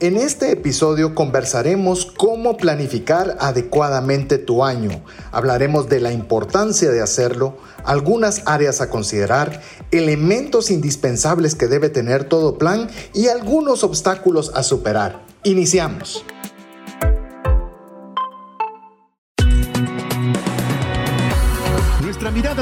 En este episodio conversaremos cómo planificar adecuadamente tu año. Hablaremos de la importancia de hacerlo, algunas áreas a considerar, elementos indispensables que debe tener todo plan y algunos obstáculos a superar. Iniciamos.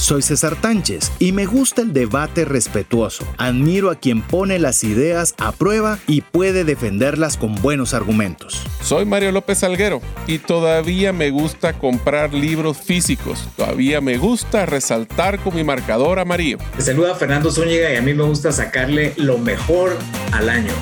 Soy César Tánchez y me gusta el debate respetuoso. Admiro a quien pone las ideas a prueba y puede defenderlas con buenos argumentos. Soy Mario López Salguero y todavía me gusta comprar libros físicos. Todavía me gusta resaltar con mi marcador amarillo. Te saluda Fernando Zúñiga y a mí me gusta sacarle lo mejor al año.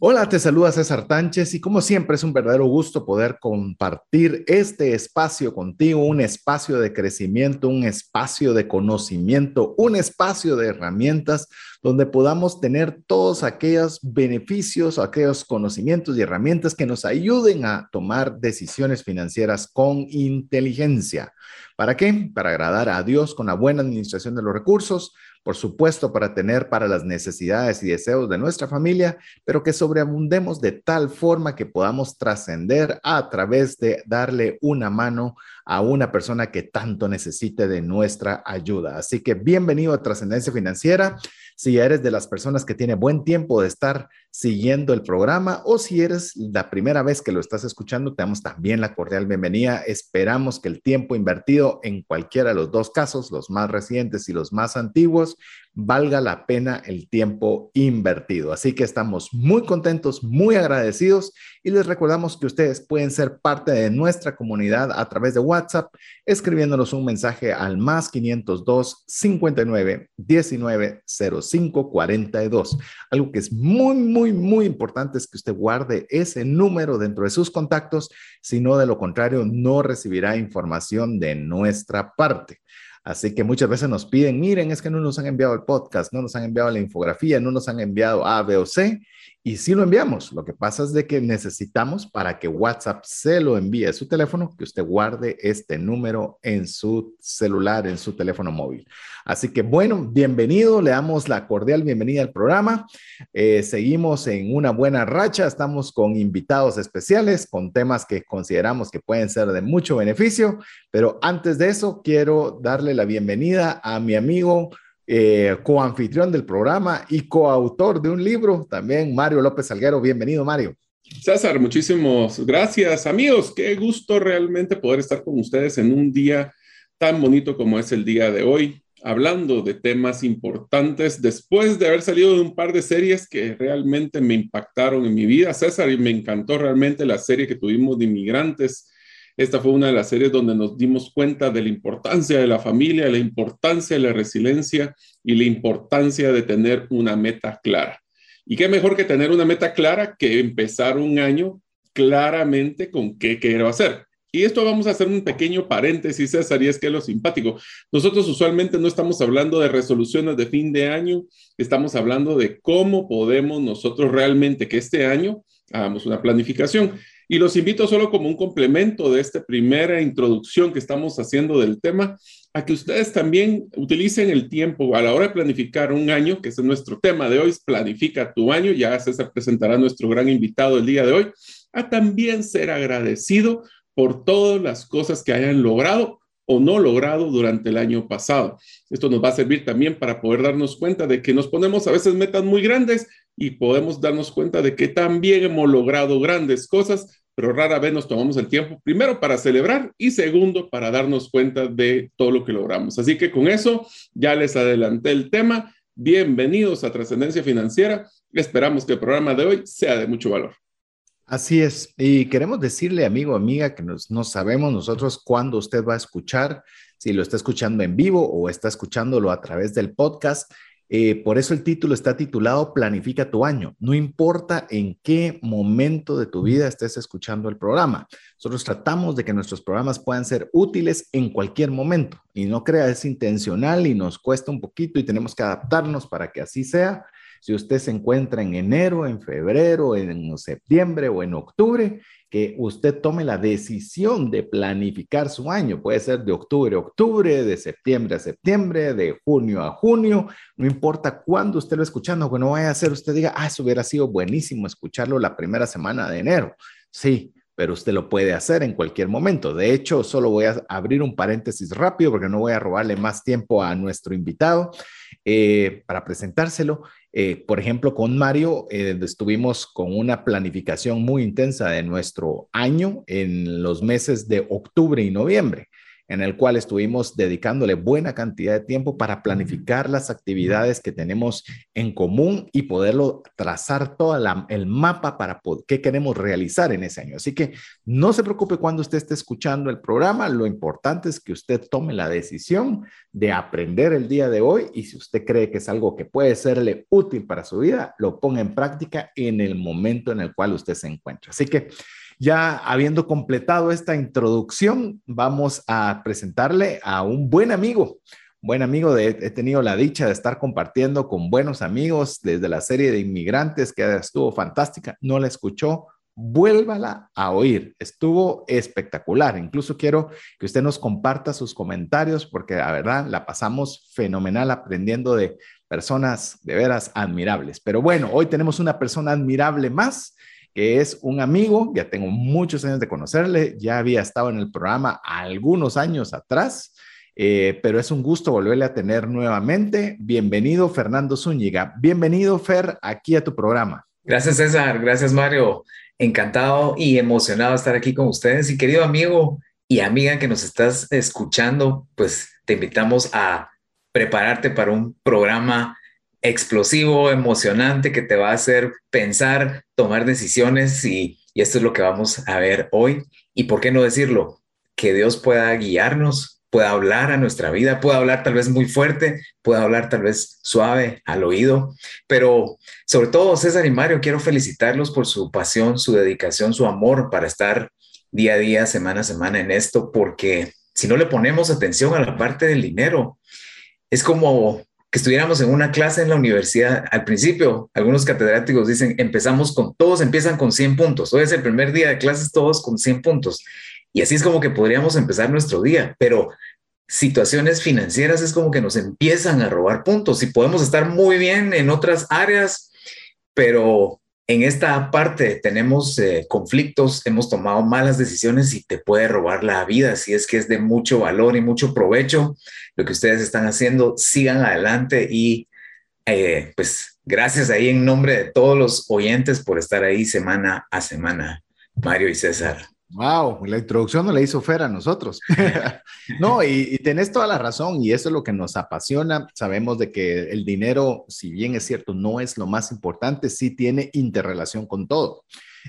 Hola, te saluda César Tánchez y como siempre es un verdadero gusto poder compartir este espacio contigo, un espacio de crecimiento, un espacio de conocimiento, un espacio de herramientas donde podamos tener todos aquellos beneficios, aquellos conocimientos y herramientas que nos ayuden a tomar decisiones financieras con inteligencia. ¿Para qué? Para agradar a Dios con la buena administración de los recursos, por supuesto, para tener para las necesidades y deseos de nuestra familia, pero que sobreabundemos de tal forma que podamos trascender a través de darle una mano a una persona que tanto necesite de nuestra ayuda. Así que bienvenido a Trascendencia Financiera. Si eres de las personas que tiene buen tiempo de estar siguiendo el programa o si eres la primera vez que lo estás escuchando, te damos también la cordial bienvenida. Esperamos que el tiempo invertido en cualquiera de los dos casos, los más recientes y los más antiguos, valga la pena el tiempo invertido. Así que estamos muy contentos, muy agradecidos y les recordamos que ustedes pueden ser parte de nuestra comunidad a través de WhatsApp, escribiéndonos un mensaje al más 502 59 19 05 42. Algo que es muy, muy, muy importante es que usted guarde ese número dentro de sus contactos, si no, de lo contrario, no recibirá información de nuestra parte. Así que muchas veces nos piden, miren, es que no nos han enviado el podcast, no nos han enviado la infografía, no nos han enviado A, B o C. Y sí lo enviamos. Lo que pasa es de que necesitamos para que WhatsApp se lo envíe a su teléfono, que usted guarde este número en su celular, en su teléfono móvil. Así que bueno, bienvenido, le damos la cordial bienvenida al programa. Eh, seguimos en una buena racha, estamos con invitados especiales, con temas que consideramos que pueden ser de mucho beneficio, pero antes de eso quiero darle la bienvenida a mi amigo eh, coanfitrión del programa y coautor de un libro, también Mario López Salguero. Bienvenido, Mario. César, muchísimas gracias. Amigos, qué gusto realmente poder estar con ustedes en un día tan bonito como es el día de hoy, hablando de temas importantes después de haber salido de un par de series que realmente me impactaron en mi vida. César, y me encantó realmente la serie que tuvimos de inmigrantes esta fue una de las series donde nos dimos cuenta de la importancia de la familia, la importancia de la resiliencia y la importancia de tener una meta clara. Y qué mejor que tener una meta clara que empezar un año claramente con qué quiero hacer. Y esto vamos a hacer un pequeño paréntesis, César, y es que es lo simpático. Nosotros usualmente no estamos hablando de resoluciones de fin de año, estamos hablando de cómo podemos nosotros realmente que este año hagamos una planificación. Y los invito solo como un complemento de esta primera introducción que estamos haciendo del tema, a que ustedes también utilicen el tiempo a la hora de planificar un año, que es nuestro tema de hoy, planifica tu año, ya se presentará nuestro gran invitado el día de hoy, a también ser agradecido por todas las cosas que hayan logrado o no logrado durante el año pasado. Esto nos va a servir también para poder darnos cuenta de que nos ponemos a veces metas muy grandes y podemos darnos cuenta de que también hemos logrado grandes cosas, pero rara vez nos tomamos el tiempo, primero para celebrar y segundo para darnos cuenta de todo lo que logramos. Así que con eso ya les adelanté el tema. Bienvenidos a Trascendencia Financiera. Esperamos que el programa de hoy sea de mucho valor. Así es. Y queremos decirle, amigo, amiga, que no sabemos nosotros cuándo usted va a escuchar, si lo está escuchando en vivo o está escuchándolo a través del podcast Eh, por eso el título está titulado Planifica tu año. No importa en qué momento de tu vida estés escuchando el programa. Nosotros tratamos de que nuestros programas puedan ser útiles en cualquier momento y no crea es intencional y nos cuesta un poquito y tenemos que adaptarnos para que así sea. Si usted se encuentra en enero, en febrero, en septiembre o en octubre, que usted tome la decisión de planificar su año. Puede ser de octubre a octubre, de septiembre a septiembre, de junio a junio, no importa cuándo usted lo escuchando, que no vaya a ser usted diga, ah, eso hubiera sido buenísimo escucharlo la primera semana de enero. Sí, pero usted lo puede hacer en cualquier momento. De hecho, solo voy a abrir un paréntesis rápido porque no voy a robarle más tiempo a nuestro invitado eh, para presentárselo. Eh, por ejemplo, con Mario eh, estuvimos con una planificación muy intensa de nuestro año en los meses de octubre y noviembre en el cual estuvimos dedicándole buena cantidad de tiempo para planificar las actividades que tenemos en común y poderlo trazar todo el mapa para qué queremos realizar en ese año. Así que no se preocupe cuando usted esté escuchando el programa, lo importante es que usted tome la decisión de aprender el día de hoy y si usted cree que es algo que puede serle útil para su vida, lo ponga en práctica en el momento en el cual usted se encuentra. Así que ya habiendo completado esta introducción, vamos a presentarle a un buen amigo. Buen amigo, de, he tenido la dicha de estar compartiendo con buenos amigos desde la serie de inmigrantes que estuvo fantástica. No la escuchó, vuélvala a oír. Estuvo espectacular. Incluso quiero que usted nos comparta sus comentarios porque la verdad la pasamos fenomenal aprendiendo de personas de veras admirables. Pero bueno, hoy tenemos una persona admirable más que es un amigo, ya tengo muchos años de conocerle, ya había estado en el programa algunos años atrás, eh, pero es un gusto volverle a tener nuevamente. Bienvenido, Fernando Zúñiga. Bienvenido, Fer, aquí a tu programa. Gracias, César. Gracias, Mario. Encantado y emocionado estar aquí con ustedes. Y querido amigo y amiga que nos estás escuchando, pues te invitamos a prepararte para un programa explosivo, emocionante, que te va a hacer pensar, tomar decisiones y, esto es lo que vamos a ver hoy. Y por qué no decirlo, que Dios pueda guiarnos, pueda hablar a nuestra vida, pueda hablar tal vez muy fuerte, pueda hablar tal vez suave al oído, pero sobre todo César y Mario, quiero felicitarlos por su pasión, su dedicación, su amor para estar día a día, semana a semana en esto, porque si no le ponemos atención a la parte del dinero, es como que estuviéramos en una clase en la universidad. Al principio, algunos catedráticos dicen, empezamos con, todos empiezan con 100 puntos. Hoy es el primer día de clases, todos con 100 puntos. Y así es como que podríamos empezar nuestro día, pero situaciones financieras es como que nos empiezan a robar puntos y podemos estar muy bien en otras áreas, pero en esta parte tenemos eh, conflictos, hemos tomado malas decisiones y te puede robar la vida. Si es que es de mucho valor y mucho provecho lo que ustedes están haciendo, sigan adelante y eh, pues gracias ahí en nombre de todos los oyentes por estar ahí semana a semana, Mario y César. Wow, la introducción no la hizo Fer a nosotros. no, y, tenés toda la razón, y eso es lo que nos apasiona. Sabemos de que el dinero, si bien es cierto, no es lo más importante, sí tiene interrelación con todo.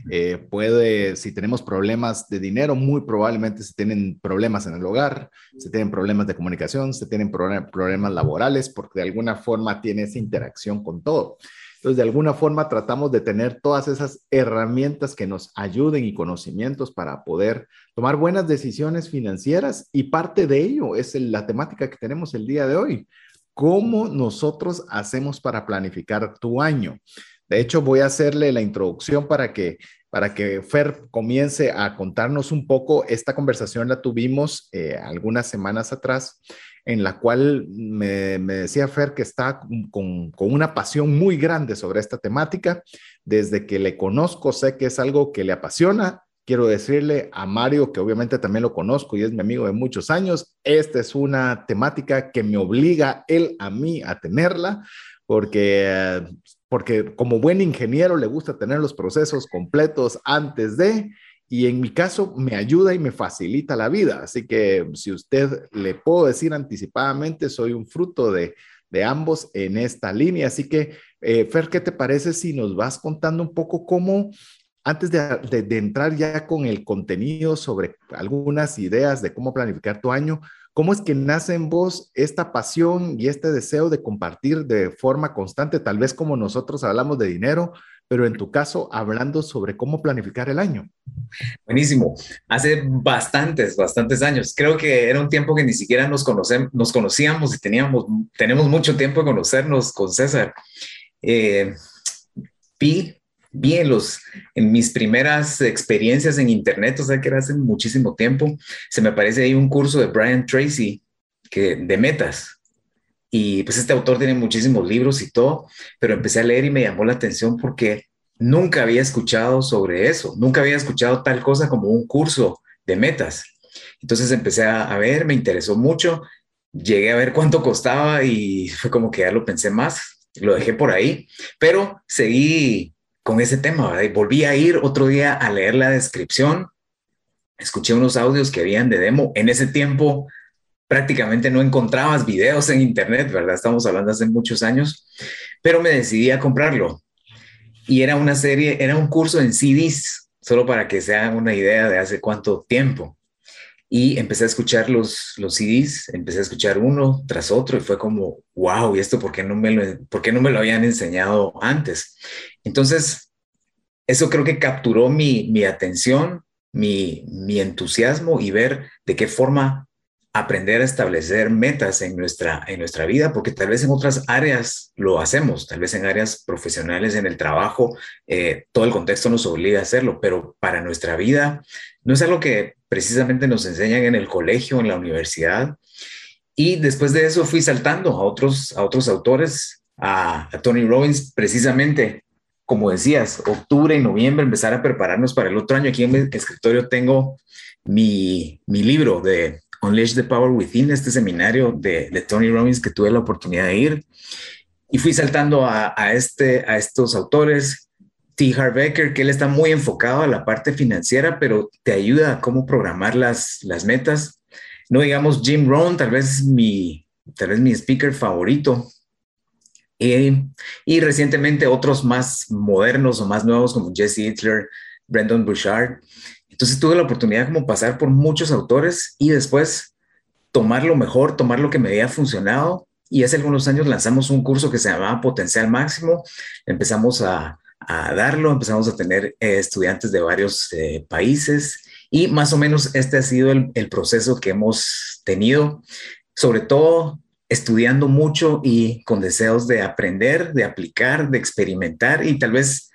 Eh, puede, si tenemos problemas de dinero, muy probablemente se tienen problemas en el hogar, se tienen problemas de comunicación, se tienen problemas laborales, porque de alguna forma tiene esa interacción con todo. Entonces, de alguna forma tratamos de tener todas esas herramientas que nos ayuden y conocimientos para poder tomar buenas decisiones financieras y parte de ello es la temática que tenemos el día de hoy. ¿Cómo nosotros hacemos para planificar tu año? De hecho, voy a hacerle la introducción para que para que Fer comience a contarnos un poco. Esta conversación la tuvimos eh, algunas semanas atrás en la cual me, decía Fer que está con, una pasión muy grande sobre esta temática. Desde que le conozco, sé que es algo que le apasiona. Quiero decirle a Mario, que obviamente también lo conozco y es mi amigo de muchos años, esta es una temática que me obliga él a mí a tenerla, porque, porque como buen ingeniero le gusta tener los procesos completos antes de, y en mi caso me ayuda y me facilita la vida. Así que si usted le puedo decir anticipadamente, soy un fruto de, ambos en esta línea. Así que, eh, Fer, ¿qué te parece si nos vas contando un poco cómo, antes de, entrar ya con el contenido sobre algunas ideas de cómo planificar tu año, ¿Cómo es que nace en vos esta pasión y este deseo de compartir de forma constante, tal vez como nosotros hablamos de dinero, pero en tu caso hablando sobre cómo planificar el año? Buenísimo. Hace bastantes, bastantes años. Creo que era un tiempo que ni siquiera nos, conocemos, nos conocíamos y teníamos, tenemos mucho tiempo de conocernos con César. Eh, vi, vi en, los, en mis primeras experiencias en Internet, o sea que era hace muchísimo tiempo, se me aparece ahí un curso de Brian Tracy que, de metas. Y pues este autor tiene muchísimos libros y todo, pero empecé a leer y me llamó la atención porque nunca había escuchado sobre eso, nunca había escuchado tal cosa como un curso de metas. Entonces empecé a, ver, me interesó mucho, llegué a ver cuánto costaba y fue como que ya lo pensé más, lo dejé por ahí, pero seguí con ese tema, y volví a ir otro día a leer la descripción, escuché unos audios que habían de demo, en ese tiempo prácticamente no encontrabas videos en internet, ¿verdad? Estamos hablando hace muchos años, pero me decidí a comprarlo. Y era una serie, era un curso en CDs, solo para que se hagan una idea de hace cuánto tiempo. Y empecé a escuchar los, los CDs, empecé a escuchar uno tras otro y fue como, wow, ¿y esto por qué no me lo, por qué no me lo habían enseñado antes? Entonces, eso creo que capturó mi, mi atención, mi, mi entusiasmo y ver de qué forma aprender a establecer metas en nuestra, en nuestra vida, porque tal vez en otras áreas lo hacemos, tal vez en áreas profesionales, en el trabajo, eh, todo el contexto nos obliga a hacerlo, pero para nuestra vida no es algo que precisamente nos enseñan en el colegio, en la universidad. Y después de eso fui saltando a otros, a otros autores, a, a Tony Robbins, precisamente como decías, octubre y noviembre, empezar a prepararnos para el otro año. Aquí en mi escritorio tengo mi, mi libro de Unleash the Power Within, este seminario de, de Tony Robbins que tuve la oportunidad de ir. Y fui saltando a, este, a estos autores, T. Harv Becker, que él está muy enfocado a la parte financiera, pero te ayuda a cómo programar las, las metas. No digamos Jim Rohn, tal vez mi, tal vez mi speaker favorito. Y, y recientemente otros más modernos o más nuevos como Jesse Hitler, Brendan Bouchard. Entonces tuve la oportunidad como pasar por muchos autores y después tomar lo mejor, tomar lo que me había funcionado. Y hace algunos años lanzamos un curso que se llamaba Potencial Máximo. Empezamos a, darlo, empezamos a tener eh, estudiantes de varios eh, países y más o menos este ha sido el, el proceso que hemos tenido, sobre todo estudiando mucho y con deseos de aprender, de aplicar, de experimentar y tal vez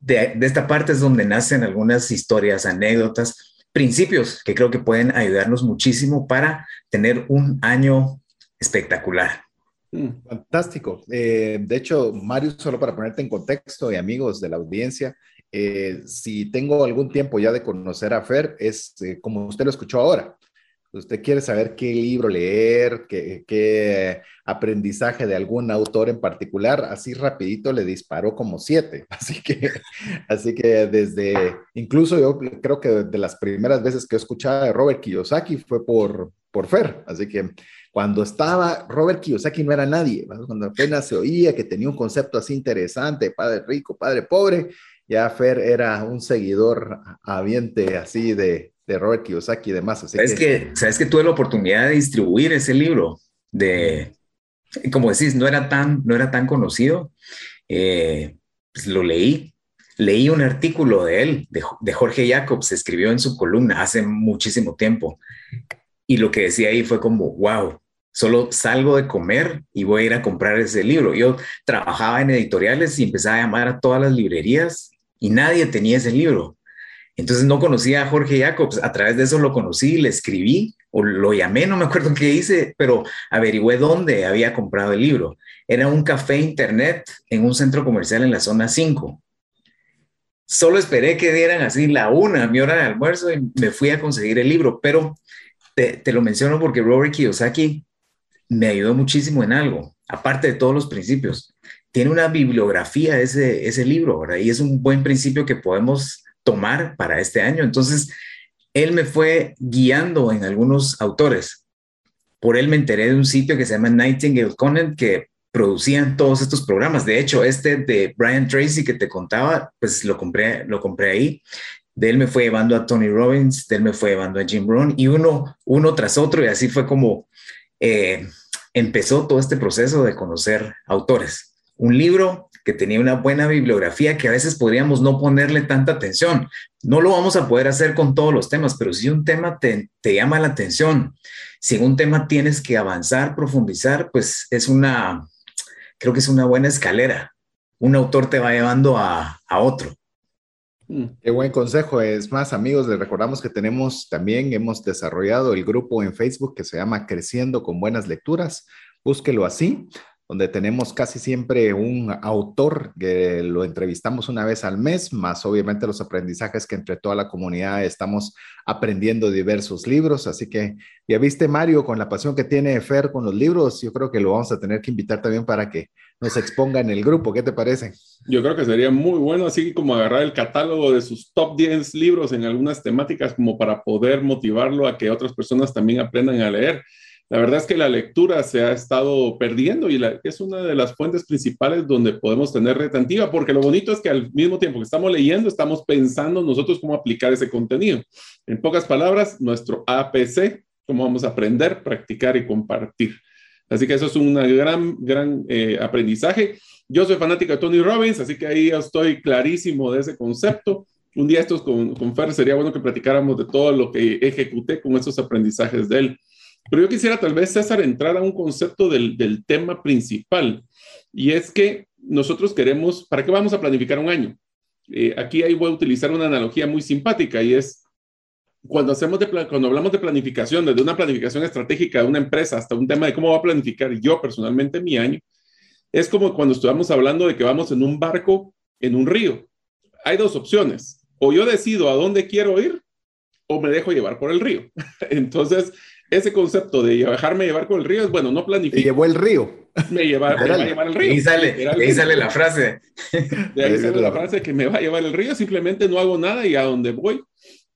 de, esta parte es donde nacen algunas historias, anécdotas, principios que creo que pueden ayudarnos muchísimo para tener un año espectacular. Mm, fantástico. Eh, de hecho, Mario, solo para ponerte en contexto y amigos de la audiencia, eh, si tengo algún tiempo ya de conocer a Fer, es eh, como usted lo escuchó ahora usted quiere saber qué libro leer, qué, aprendizaje de algún autor en particular, así rapidito le disparó como siete. Así que, así que desde, incluso yo creo que de las primeras veces que he escuchado de Robert Kiyosaki fue por, por Fer. Así que cuando estaba Robert Kiyosaki no era nadie, cuando apenas se oía que tenía un concepto así interesante, padre rico, padre pobre, ya Fer era un seguidor habiente así de, de Robert Kiyosaki y demás. ¿Sabes que, sabes que tuve la oportunidad de distribuir ese libro de, como decís, no era tan, no era tan conocido. Eh, pues lo leí, leí un artículo de él, de, de, Jorge Jacobs, escribió en su columna hace muchísimo tiempo. Y lo que decía ahí fue como, wow, solo salgo de comer y voy a ir a comprar ese libro. Yo trabajaba en editoriales y empecé a llamar a todas las librerías y nadie tenía ese libro. Entonces no conocía a Jorge Jacobs, a través de eso lo conocí, le escribí o lo llamé, no me acuerdo qué hice, pero averigüé dónde había comprado el libro. Era un café internet en un centro comercial en la zona 5. Solo esperé que dieran así la una, mi hora de almuerzo, y me fui a conseguir el libro, pero te, lo menciono porque Robert Kiyosaki me ayudó muchísimo en algo, aparte de todos los principios. Tiene una bibliografía ese, ese libro, ¿verdad? Y es un buen principio que podemos tomar para este año. Entonces, él me fue guiando en algunos autores. Por él me enteré de un sitio que se llama Nightingale Content que producían todos estos programas. De hecho, este de Brian Tracy que te contaba, pues lo compré, lo compré ahí. de él me fue llevando a Tony Robbins, de él me fue llevando a Jim Brown y uno, uno tras otro y así fue como eh, empezó todo este proceso de conocer autores. Un libro que tenía una buena bibliografía que a veces podríamos no ponerle tanta atención. No lo vamos a poder hacer con todos los temas, pero si un tema te, te llama la atención, si un tema tienes que avanzar, profundizar, pues es una, creo que es una buena escalera. Un autor te va llevando a, a otro. Mm, qué buen consejo. Es más, amigos, les recordamos que tenemos también, hemos desarrollado el grupo en Facebook que se llama Creciendo con Buenas Lecturas. Búsquelo así donde tenemos casi siempre un autor que lo entrevistamos una vez al mes, más obviamente los aprendizajes que entre toda la comunidad estamos aprendiendo diversos libros. Así que ya viste, Mario, con la pasión que tiene Fer con los libros, yo creo que lo vamos a tener que invitar también para que nos exponga en el grupo. ¿Qué te parece? Yo creo que sería muy bueno, así como agarrar el catálogo de sus top 10 libros en algunas temáticas como para poder motivarlo a que otras personas también aprendan a leer. La verdad es que la lectura se ha estado perdiendo y es una de las fuentes principales donde podemos tener retentiva, porque lo bonito es que al mismo tiempo que estamos leyendo, estamos pensando nosotros cómo aplicar ese contenido. En pocas palabras, nuestro APC, cómo vamos a aprender, practicar y compartir. Así que eso es un gran, gran eh, aprendizaje. Yo soy fanático de Tony Robbins, así que ahí estoy clarísimo de ese concepto. Un día estos con, con Fer sería bueno que platicáramos de todo lo que ejecuté con esos aprendizajes de él. Pero yo quisiera tal vez, César, entrar a un concepto del, tema principal, y es que nosotros queremos, ¿para qué vamos a planificar un año? Eh, aquí ahí voy a utilizar una analogía muy simpática y es cuando, hacemos cuando hablamos de planificación, desde una planificación estratégica de una empresa hasta un tema de cómo va a planificar yo personalmente mi año, es como cuando estamos hablando de que vamos en un barco en un río. Hay dos opciones, o yo decido a dónde quiero ir o me dejo llevar por el río. Entonces, ese concepto de dejarme llevar con el río es bueno, no planifico. Me llevó el río. Me, lleva, va a llevar el río. Ahí sale, ahí sale la frase. De ahí sale la frase que me va a llevar el río, simplemente no hago nada y a donde voy.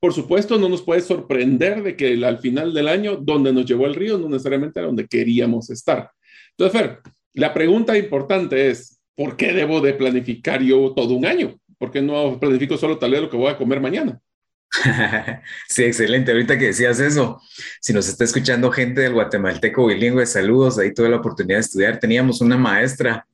Por supuesto, no nos puede sorprender de que al final del año, donde nos llevó el río, no necesariamente era donde queríamos estar. Entonces, Fer, la pregunta importante es, ¿por qué debo de planificar yo todo un año? ¿Por qué no planifico solo tal vez lo que voy a comer mañana? sí, excelente. Ahorita que decías eso, si nos está escuchando gente del guatemalteco bilingüe, saludos, ahí tuve la oportunidad de estudiar. Teníamos una maestra.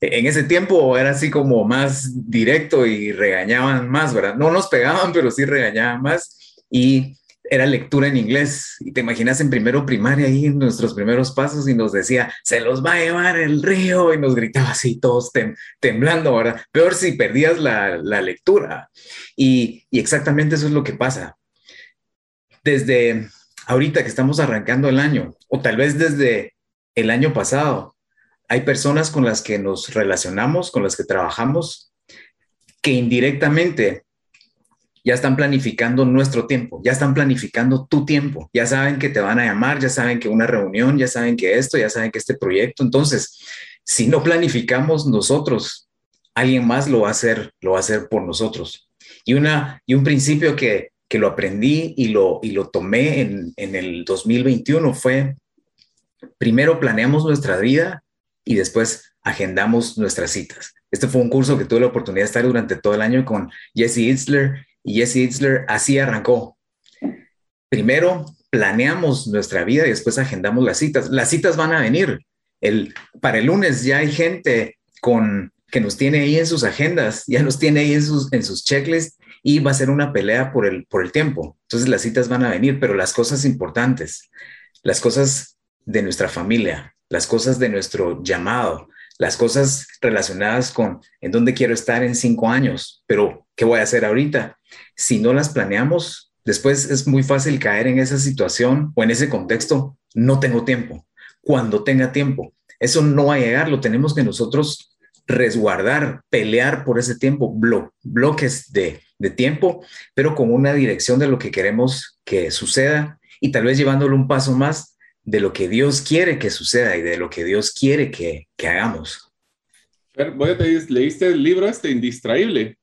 E-, en ese tiempo era así como más directo y regañaban más, ¿verdad? No nos pegaban, pero sí regañaban más. Y era lectura en inglés y te imaginas en primero primaria ahí en nuestros primeros pasos y nos decía, se los va a llevar el río y nos gritaba así todos temblando, ¿verdad? Peor si perdías la, lectura. Y, y exactamente eso es lo que pasa. Desde ahorita que estamos arrancando el año, o tal vez desde el año pasado, hay personas con las que nos relacionamos, con las que trabajamos, que indirectamente ya están planificando nuestro tiempo, ya están planificando tu tiempo, ya saben que te van a llamar, ya saben que una reunión, ya saben que esto, ya saben que este proyecto. Entonces, si no planificamos nosotros, alguien más lo va a hacer, lo va a hacer por nosotros. Y, una, y un principio que, que lo aprendí y lo, y lo tomé en, en el 2021 fue, primero planeamos nuestra vida y después agendamos nuestras citas. Este fue un curso que tuve la oportunidad de estar durante todo el año con Jesse Itzler y Jesse Itzler así arrancó. Primero planeamos nuestra vida y después agendamos las citas. Las citas van a venir. El, para el lunes ya hay gente con, que nos tiene ahí en sus agendas, ya nos tiene ahí en sus, en sus checklists y va a ser una pelea por el, por el tiempo. Entonces las citas van a venir, pero las cosas importantes, las cosas de nuestra familia, las cosas de nuestro llamado, las cosas relacionadas con en dónde quiero estar en cinco años, pero ¿qué voy a hacer ahorita? Si no las planeamos, después es muy fácil caer en esa situación o en ese contexto, no tengo tiempo. Cuando tenga tiempo, eso no va a llegar, lo tenemos que nosotros resguardar, pelear por ese tiempo, bloques de, tiempo, pero con una dirección de lo que queremos que suceda y tal vez llevándolo un paso más de lo que Dios quiere que suceda y de lo que Dios quiere que, que hagamos. Voy a pedir, ¿leíste el libro este, Indistraíble?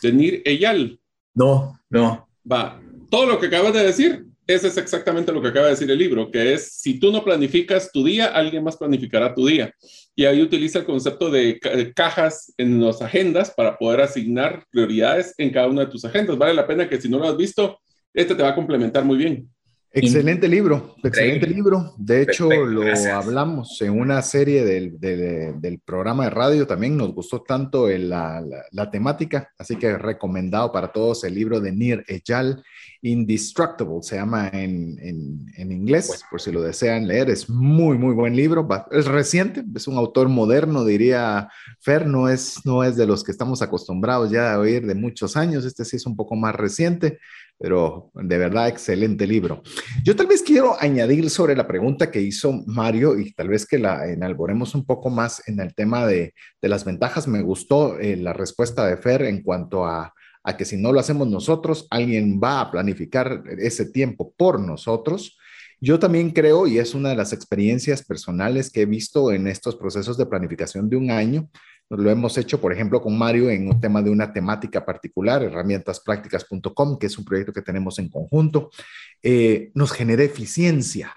De Nir Eyal. No, no. Va, todo lo que acabas de decir, Ese es exactamente lo que acaba de decir el libro, que es, si tú no planificas tu día, alguien más planificará tu día. Y ahí utiliza el concepto de cajas en las agendas para poder asignar prioridades en cada una de tus agendas. Vale la pena que si no lo has visto, este te va a complementar muy bien. Excelente libro, excelente libro. De hecho, lo hablamos en una serie del, del, programa de radio también. Nos gustó tanto la, la, temática, así que recomendado para todos el libro de Nir Ejal, Indestructible, se llama en, en, en inglés, por si lo desean leer. Es muy, muy buen libro. Es reciente, es un autor moderno, diría Fer. No es, no es de los que estamos acostumbrados ya a oír de muchos años. Este sí es un poco más reciente pero de verdad excelente libro. Yo tal vez quiero añadir sobre la pregunta que hizo Mario y tal vez que la enalboremos un poco más en el tema de, las ventajas. Me gustó eh, la respuesta de Fer en cuanto a, a que si no lo hacemos nosotros, alguien va a planificar ese tiempo por nosotros. Yo también creo, y es una de las experiencias personales que he visto en estos procesos de planificación de un año, lo hemos hecho, por ejemplo, con Mario en un tema de una temática particular, herramientasprácticas.com, que es un proyecto que tenemos en conjunto, eh, nos genera eficiencia.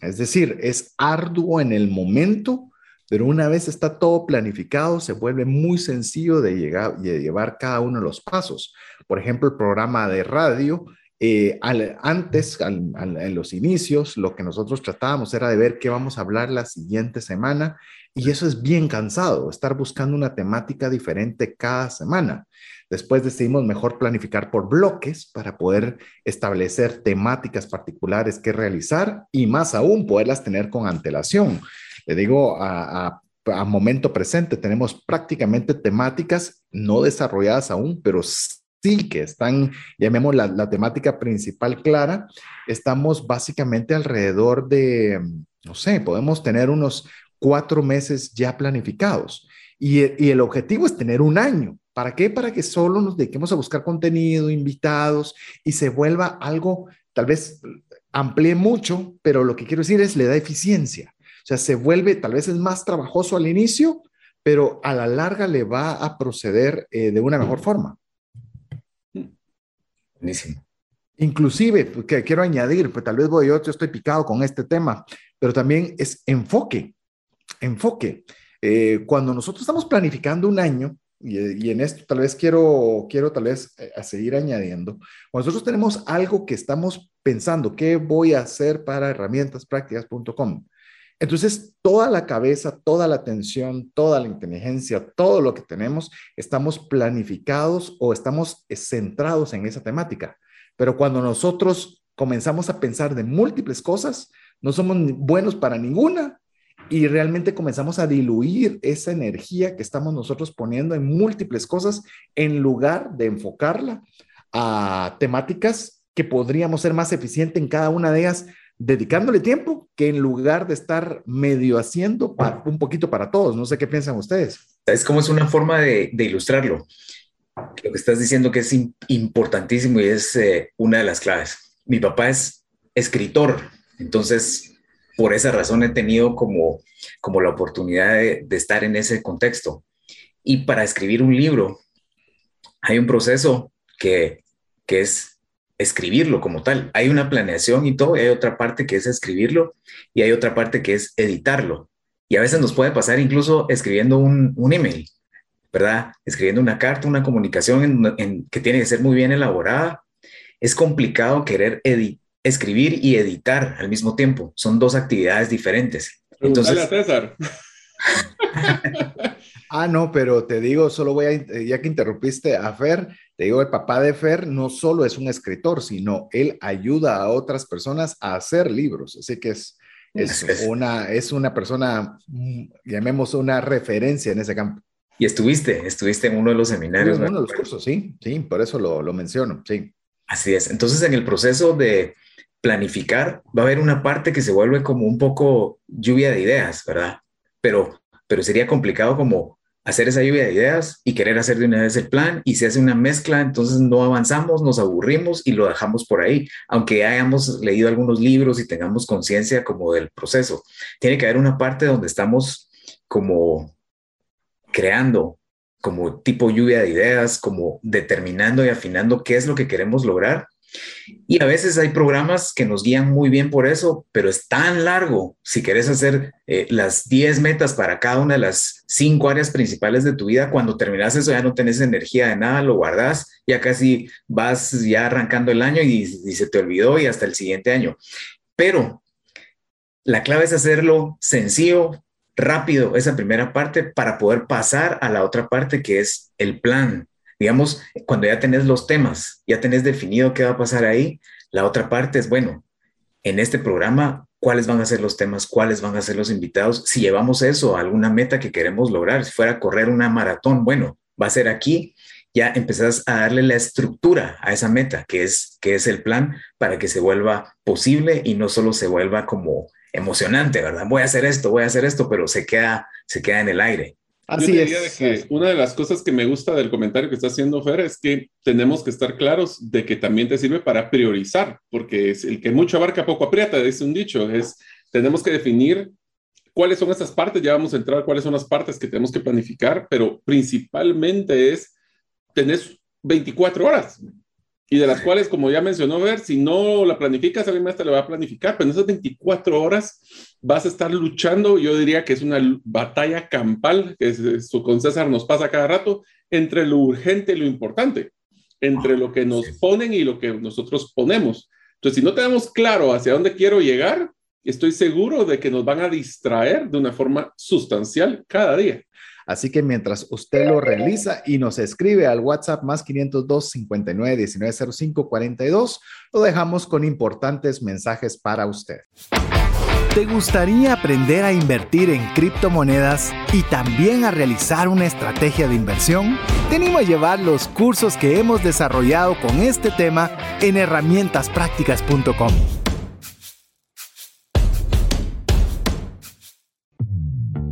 Es decir, es arduo en el momento, pero una vez está todo planificado, se vuelve muy sencillo de, llegar, de llevar cada uno de los pasos. Por ejemplo, el programa de radio eh, antes, en los inicios, lo que nosotros tratábamos era de ver qué vamos a hablar la siguiente semana y eso es bien cansado, estar buscando una temática diferente cada semana. Después decidimos mejor planificar por bloques para poder establecer temáticas particulares que realizar y más aún poderlas tener con antelación. Le digo a, a momento presente, tenemos prácticamente temáticas no desarrolladas aún, pero sí que están, llamemos la, la temática principal clara, estamos básicamente alrededor de, no sé, podemos tener unos cuatro meses ya planificados. Y, el objetivo es tener un año. ¿Para qué? Para que solo nos dediquemos a buscar contenido, invitados y se vuelva algo, tal vez amplíe mucho, pero lo que quiero decir es le da eficiencia. O sea, se vuelve, tal vez es más trabajoso al inicio, pero a la larga le va a proceder eh, de una mejor forma. Buenísimo. Inclusive, que quiero añadir, pues tal vez voy yo, yo estoy picado con este tema, pero también es enfoque enfoque. Eh, cuando nosotros estamos planificando un año, y, en esto tal vez quiero, quiero tal vez eh, a seguir añadiendo, cuando nosotros tenemos algo que estamos pensando, ¿qué voy a hacer para herramientasprácticas.com? Entonces, toda la cabeza, toda la atención, toda la inteligencia, todo lo que tenemos, estamos planificados o estamos centrados en esa temática. Pero cuando nosotros comenzamos a pensar de múltiples cosas, no somos buenos para ninguna y realmente comenzamos a diluir esa energía que estamos nosotros poniendo en múltiples cosas en lugar de enfocarla a temáticas que podríamos ser más eficientes en cada una de ellas, dedicándole tiempo que en lugar de estar medio haciendo un poquito para todos. No sé qué piensan ustedes. Es como es una forma de, ilustrarlo. Lo que estás diciendo que es importantísimo y es eh, una de las claves. Mi papá es escritor, entonces por esa razón he tenido como, como la oportunidad de, estar en ese contexto. Y para escribir un libro hay un proceso que, que es escribirlo como tal. Hay una planeación y todo, y hay otra parte que es escribirlo y hay otra parte que es editarlo. Y a veces nos puede pasar incluso escribiendo un, un email, ¿verdad? Escribiendo una carta, una comunicación en, que tiene que ser muy bien elaborada. Es complicado querer editar escribir y editar al mismo tiempo. Son dos actividades diferentes. Entonces, a César. ah, no, pero te digo, solo voy a, ya que interrumpiste a Fer, te digo, el papá de Fer no solo es un escritor, sino él ayuda a otras personas a hacer libros. Así que es, es, una, es una persona, mm, llamemos una referencia en ese campo. Y estuviste, estuviste en uno de los seminarios. En uno de los cursos, sí, sí, por eso lo, lo menciono, sí. Así es. Entonces, en el proceso de, planificar, va a haber una parte que se vuelve como un poco lluvia de ideas, ¿verdad? Pero, pero sería complicado como hacer esa lluvia de ideas y querer hacer de una vez el plan y se hace una mezcla, entonces no avanzamos, nos aburrimos y lo dejamos por ahí, aunque hayamos leído algunos libros y tengamos conciencia como del proceso. Tiene que haber una parte donde estamos como creando, como tipo lluvia de ideas, como determinando y afinando qué es lo que queremos lograr Y a veces hay programas que nos guían muy bien por eso, pero es tan largo. Si quieres hacer eh, las 10 metas para cada una de las 5 áreas principales de tu vida, cuando terminas eso ya no tenés energía de nada, lo guardas, ya casi vas ya arrancando el año y, y se te olvidó y hasta el siguiente año. Pero la clave es hacerlo sencillo, rápido, esa primera parte, para poder pasar a la otra parte que es el plan Digamos, cuando ya tenés los temas, ya tenés definido qué va a pasar ahí, la otra parte es, bueno, en este programa, ¿cuáles van a ser los temas? ¿Cuáles van a ser los invitados? Si llevamos eso a alguna meta que queremos lograr, si fuera a correr una maratón, bueno, va a ser aquí, ya empezás a darle la estructura a esa meta, que es, que es el plan para que se vuelva posible y no solo se vuelva como emocionante, ¿verdad? Voy a hacer esto, voy a hacer esto, pero se queda, se queda en el aire. Así es. que una de las cosas que me gusta del comentario que está haciendo Fer es que tenemos que estar claros de que también te sirve para priorizar, porque es el que mucho abarca poco aprieta, dice un dicho, es tenemos que definir cuáles son esas partes, ya vamos a entrar cuáles son las partes que tenemos que planificar, pero principalmente es, tenés 24 horas, y de las cuales, como ya mencionó Ver, si no la planificas, alguien más te la va a planificar, pero en esas 24 horas vas a estar luchando, yo diría que es una batalla campal, que su con César nos pasa cada rato, entre lo urgente y lo importante, entre lo que nos ponen y lo que nosotros ponemos. Entonces, si no tenemos claro hacia dónde quiero llegar, estoy seguro de que nos van a distraer de una forma sustancial cada día. Así que mientras usted lo realiza y nos escribe al WhatsApp más 502 59 19 05 42, lo dejamos con importantes mensajes para usted. ¿Te gustaría aprender a invertir en criptomonedas y también a realizar una estrategia de inversión? Tenemos a llevar los cursos que hemos desarrollado con este tema en herramientasprácticas.com.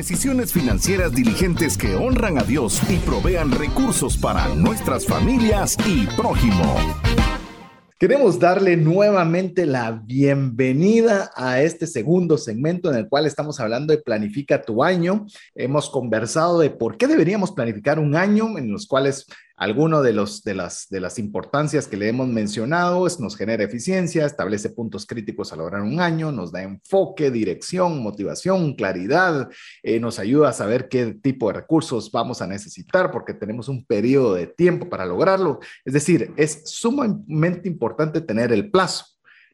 Decisiones financieras diligentes que honran a Dios y provean recursos para nuestras familias y prójimo. Queremos darle nuevamente la bienvenida a este segundo segmento en el cual estamos hablando de Planifica tu año. Hemos conversado de por qué deberíamos planificar un año en los cuales alguno de, los, de, las, de las importancias que le hemos mencionado es nos genera eficiencia, establece puntos críticos a lograr un año, nos da enfoque, dirección, motivación, claridad, eh, nos ayuda a saber qué tipo de recursos vamos a necesitar porque tenemos un periodo de tiempo para lograrlo. Es decir, es sumamente importante tener el plazo.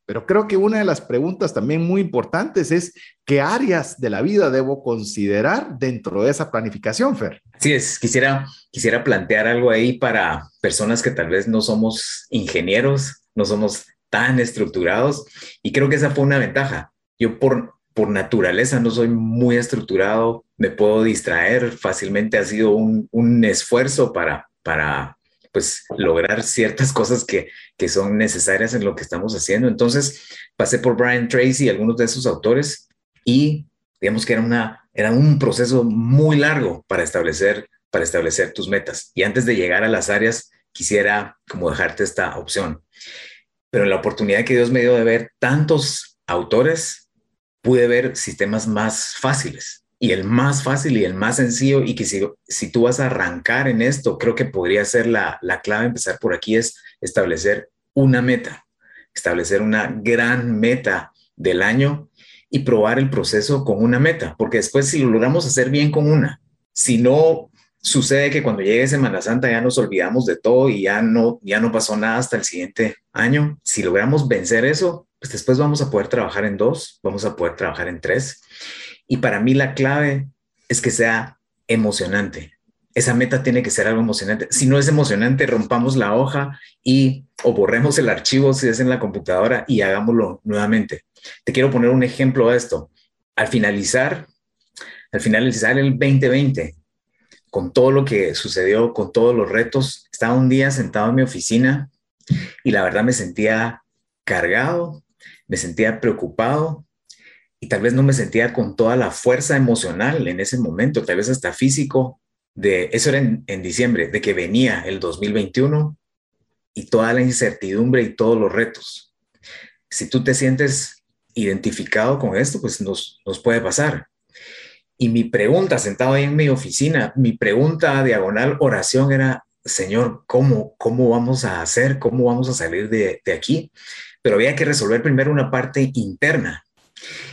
Pero creo que una de las preguntas también muy importantes es qué áreas de la vida debo considerar dentro de esa planificación, Fer. Sí, es, quisiera, quisiera plantear algo ahí para personas que tal vez no somos ingenieros, no somos tan estructurados y creo que esa fue una ventaja. Yo por, por naturaleza no soy muy estructurado, me puedo distraer fácilmente, ha sido un, un esfuerzo para, para pues lograr ciertas cosas que, que son necesarias en lo que estamos haciendo. Entonces pasé por Brian Tracy, algunos de esos autores, y digamos que era, una, era un proceso muy largo para establecer, para establecer tus metas. Y antes de llegar a las áreas, quisiera como dejarte esta opción. Pero la oportunidad que Dios me dio de ver tantos autores, pude ver sistemas más fáciles y el más fácil y el más sencillo y que si, tú vas a arrancar en esto, creo que podría ser la, la clave, empezar por aquí, es establecer una meta, establecer una gran meta del año y probar el proceso con una meta, porque después si lo logramos hacer bien con una, si no sucede que cuando llegue Semana Santa ya nos olvidamos de todo y ya no, ya no pasó nada hasta el siguiente año, si logramos vencer eso, pues después vamos a poder trabajar en dos, vamos a poder trabajar en tres y para mí la clave es que sea emocionante. Esa meta tiene que ser algo emocionante. Si no es emocionante, rompamos la hoja y o borremos el archivo si es en la computadora y hagámoslo nuevamente. Te quiero poner un ejemplo de esto. Al finalizar, al finalizar el 2020, con todo lo que sucedió, con todos los retos, estaba un día sentado en mi oficina y la verdad me sentía cargado, me sentía preocupado y tal vez no me sentía con toda la fuerza emocional en ese momento, tal vez hasta físico, de eso era en, diciembre, de que venía el 2021 y toda la incertidumbre y todos los retos. Si tú te sientes identificado con esto, pues nos, nos puede pasar. Y mi pregunta, sentado ahí en mi oficina, mi pregunta diagonal oración era, Señor, ¿cómo, cómo vamos a hacer? ¿Cómo vamos a salir de, de aquí? Pero había que resolver primero una parte interna.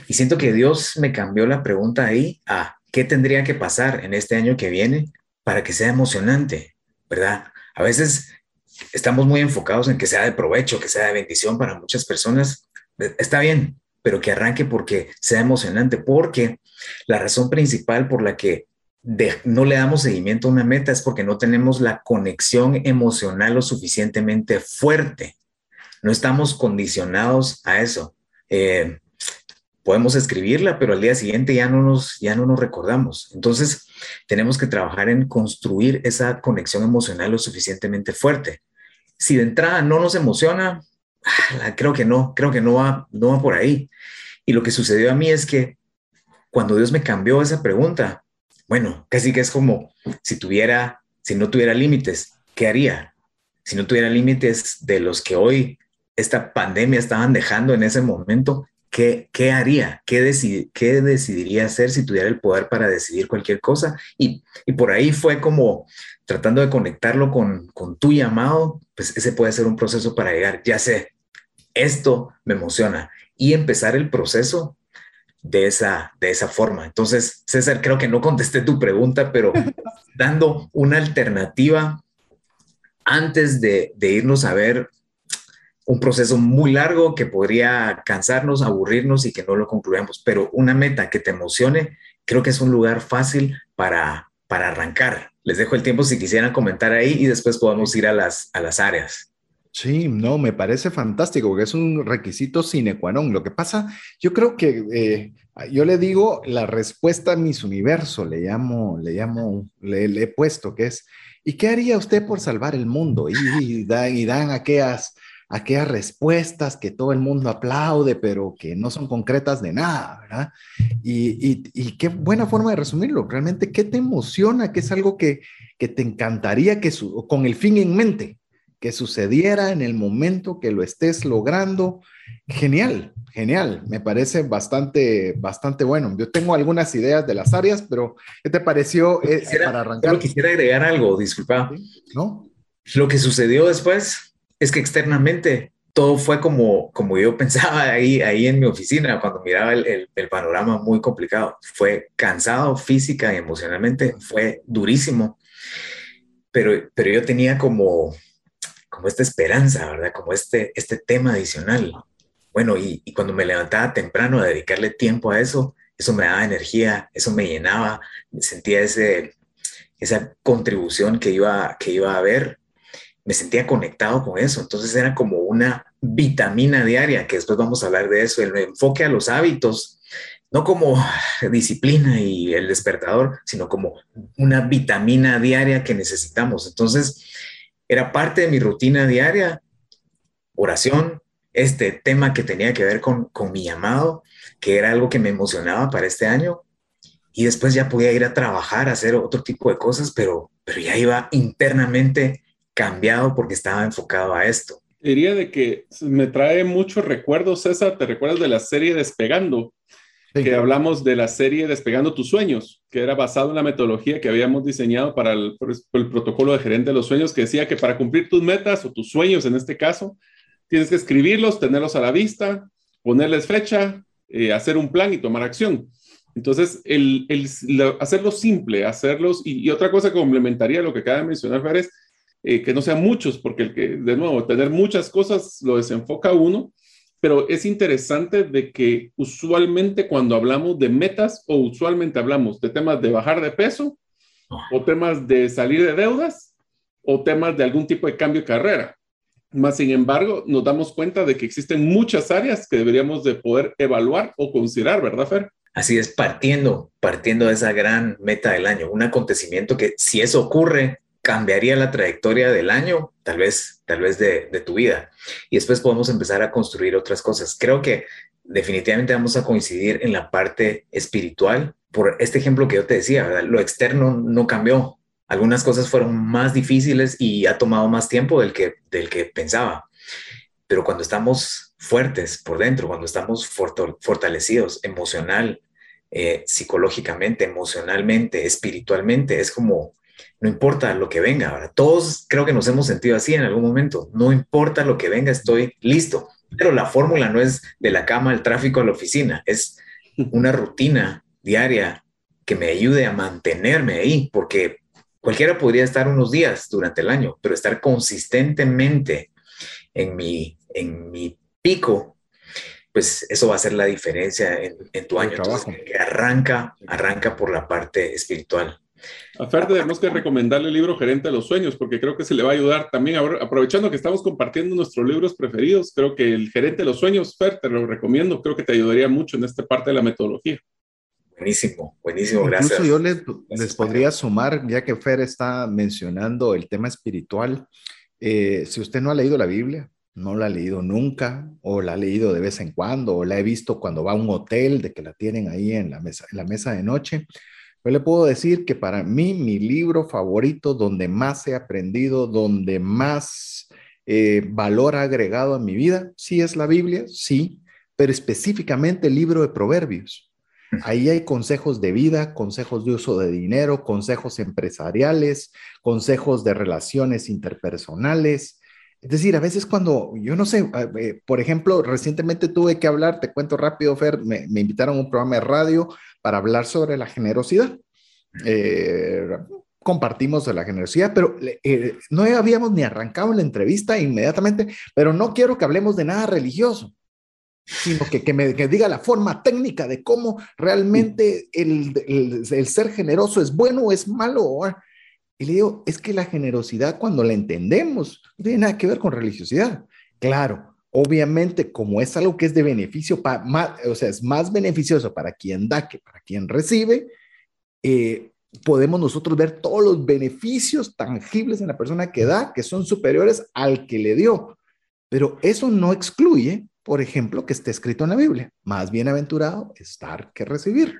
Y siento que Dios me cambió la pregunta ahí a qué tendría que pasar en este año que viene para que sea emocionante, ¿verdad? A veces estamos muy enfocados en que sea de provecho, que sea de bendición para muchas personas. Está bien, pero que arranque porque sea emocionante, porque la razón principal por la que no le damos seguimiento a una meta es porque no tenemos la conexión emocional lo suficientemente fuerte. No estamos condicionados a eso. Eh, podemos escribirla, pero al día siguiente ya no nos, ya no nos recordamos. Entonces, tenemos que trabajar en construir esa conexión emocional lo suficientemente fuerte. Si de entrada no nos emociona, ah, creo que no, creo que no va, no va por ahí. Y lo que sucedió a mí es que cuando Dios me cambió esa pregunta, bueno, casi que es como si tuviera, si no tuviera límites, ¿qué haría? Si no tuviera límites de los que hoy esta pandemia estaban dejando en ese momento, ¿qué, qué haría? ¿Qué, ¿Qué decidiría hacer si tuviera el poder para decidir cualquier cosa? Y, y por ahí fue como tratando de conectarlo con, con tu llamado, pues ese puede ser un proceso para llegar, ya sé, esto me emociona y empezar el proceso de esa, de esa forma. Entonces, César, creo que no contesté tu pregunta, pero dando una alternativa antes de, de irnos a ver un proceso muy largo que podría cansarnos, aburrirnos y que no lo concluyamos, pero una meta que te emocione, creo que es un lugar fácil para, para arrancar. Les dejo el tiempo si quisieran comentar ahí y después podemos ir a las, a las áreas. Sí, no, me parece fantástico porque es un requisito sine qua non. Lo que pasa, yo creo que eh, yo le digo la respuesta a mis universo, le llamo, le llamo, le, he puesto, que es, ¿y qué haría usted por salvar el mundo? Y, y dan, y dan aquellas aquellas respuestas que todo el mundo aplaude, pero que no son concretas de nada, ¿verdad? Y, y, qué buena forma de resumirlo. Realmente, ¿qué te emociona? ¿Qué es algo que, que te encantaría que, su, con el fin en mente, que sucediera en el momento que lo estés logrando? Genial, genial. Me parece bastante, bastante bueno. Yo tengo algunas ideas de las áreas, pero ¿qué te pareció eh, para arrancar? quisiera agregar algo, disculpa. ¿No? Lo que sucedió después es que externamente todo fue como, como yo pensaba ahí, ahí en mi oficina cuando miraba el, el, panorama muy complicado. Fue cansado física y emocionalmente, fue durísimo, pero, pero yo tenía como, como esta esperanza, ¿verdad? Como este, este tema adicional. Bueno, y, cuando me levantaba temprano a dedicarle tiempo a eso, eso me daba energía, eso me llenaba, sentía ese, esa contribución que iba, que iba a haber me sentía conectado con eso. Entonces era como una vitamina diaria, que después vamos a hablar de eso, el enfoque a los hábitos, no como disciplina y el despertador, sino como una vitamina diaria que necesitamos. Entonces era parte de mi rutina diaria, oración, este tema que tenía que ver con, con mi llamado, que era algo que me emocionaba para este año. Y después ya podía ir a trabajar, a hacer otro tipo de cosas, pero, pero ya iba internamente cambiado porque estaba enfocado a esto. Diría de que me trae muchos recuerdos, César, ¿te recuerdas de la serie Despegando? Que hablamos de la serie Despegando tus sueños, que era basado en la metodología que habíamos diseñado para el, el protocolo de gerente de los sueños, que decía que para cumplir tus metas o tus sueños en este caso, tienes que escribirlos, tenerlos a la vista, ponerles fecha, eh, hacer un plan y tomar acción. Entonces, el, el, hacerlo simple, hacerlos, y, y, otra cosa que complementaría lo que acaba de mencionar Férez, eh, que no sean muchos, porque el que, de nuevo, tener muchas cosas lo desenfoca uno, pero es interesante de que usualmente cuando hablamos de metas o usualmente hablamos de temas de bajar de peso o temas de salir de deudas o temas de algún tipo de cambio de carrera. Más sin embargo, nos damos cuenta de que existen muchas áreas que deberíamos de poder evaluar o considerar, ¿verdad, Fer? Así es, partiendo, partiendo de esa gran meta del año, un acontecimiento que si eso ocurre, cambiaría la trayectoria del año, tal vez, tal vez de, tu vida. Y después podemos empezar a construir otras cosas. Creo que definitivamente vamos a coincidir en la parte espiritual por este ejemplo que yo te decía. Lo externo no cambió. Algunas cosas fueron más difíciles y ha tomado más tiempo del que, del que pensaba. Pero cuando estamos fuertes por dentro, cuando estamos fortalecidos emocional, eh, psicológicamente, emocionalmente, espiritualmente, es como, no importa lo que venga. Ahora, todos creo que nos hemos sentido así en algún momento. No importa lo que venga, estoy listo. Pero la fórmula no es de la cama al tráfico a la oficina, es una rutina diaria que me ayude a mantenerme ahí, porque cualquiera podría estar unos días durante el año, pero estar consistentemente en mi, en mi pico, pues eso va a ser la diferencia en, tu año. que arranca, arranca por la parte espiritual. A Fer tenemos que recomendarle el libro Gerente de los Sueños, porque creo que se le va a ayudar también, aprovechando que estamos compartiendo nuestros libros preferidos, creo que el Gerente de los Sueños, Fer, te lo recomiendo, creo que te ayudaría mucho en esta parte de la metodología. Buenísimo, buenísimo, gracias. Incluso yo les, les podría sumar, ya que Fer está mencionando el tema espiritual, eh, si usted no ha leído la Biblia, no la ha leído nunca, o la ha leído de vez en cuando, o la he visto cuando va a un hotel, de que la tienen ahí en la mesa, en la mesa de noche, yo le puedo decir que para mí mi libro favorito, donde más he aprendido, donde más eh, valor ha agregado a mi vida, sí es la Biblia, sí, pero específicamente el libro de Proverbios. Ahí hay consejos de vida, consejos de uso de dinero, consejos empresariales, consejos de relaciones interpersonales. Es decir, a veces cuando, yo no sé, eh, por ejemplo, recientemente tuve que hablar, te cuento rápido, Fer, me, invitaron a un programa de radio para hablar sobre la generosidad. Eh, compartimos de la generosidad, pero eh, no habíamos ni arrancado la entrevista inmediatamente, pero no quiero que hablemos de nada religioso sino que, que me diga la forma técnica de cómo realmente el, ser generoso es bueno o es malo. Y le digo, es que la generosidad cuando la entendemos no tiene nada que ver con religiosidad. Claro, obviamente como es algo que es de beneficio, para, o sea, es más beneficioso para quien da que para quien recibe, eh, podemos nosotros ver todos los beneficios tangibles en la persona que da que son superiores al que le dio. Pero eso no excluye por ejemplo, que esté escrito en la Biblia. Más bienaventurado estar que recibir.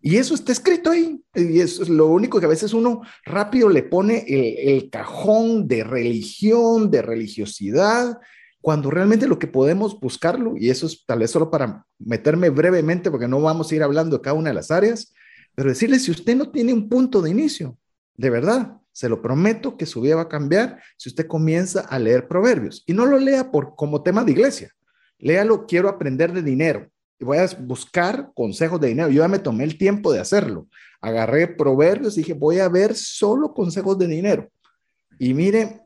Y eso está escrito ahí. Y eso es lo único que a veces uno rápido le pone el, cajón de religión, de religiosidad, cuando realmente lo que podemos buscarlo, y eso es tal vez solo para meterme brevemente, porque no vamos a ir hablando de cada una de las áreas, pero decirle, si usted no tiene un punto de inicio, de verdad, se lo prometo que su vida va a cambiar si usted comienza a leer proverbios. Y no lo lea por, como tema de iglesia léalo, quiero aprender de dinero voy a buscar consejos de dinero. Yo ya me tomé el tiempo de hacerlo. Agarré proverbios y dije, voy a ver solo consejos de dinero. Y mire,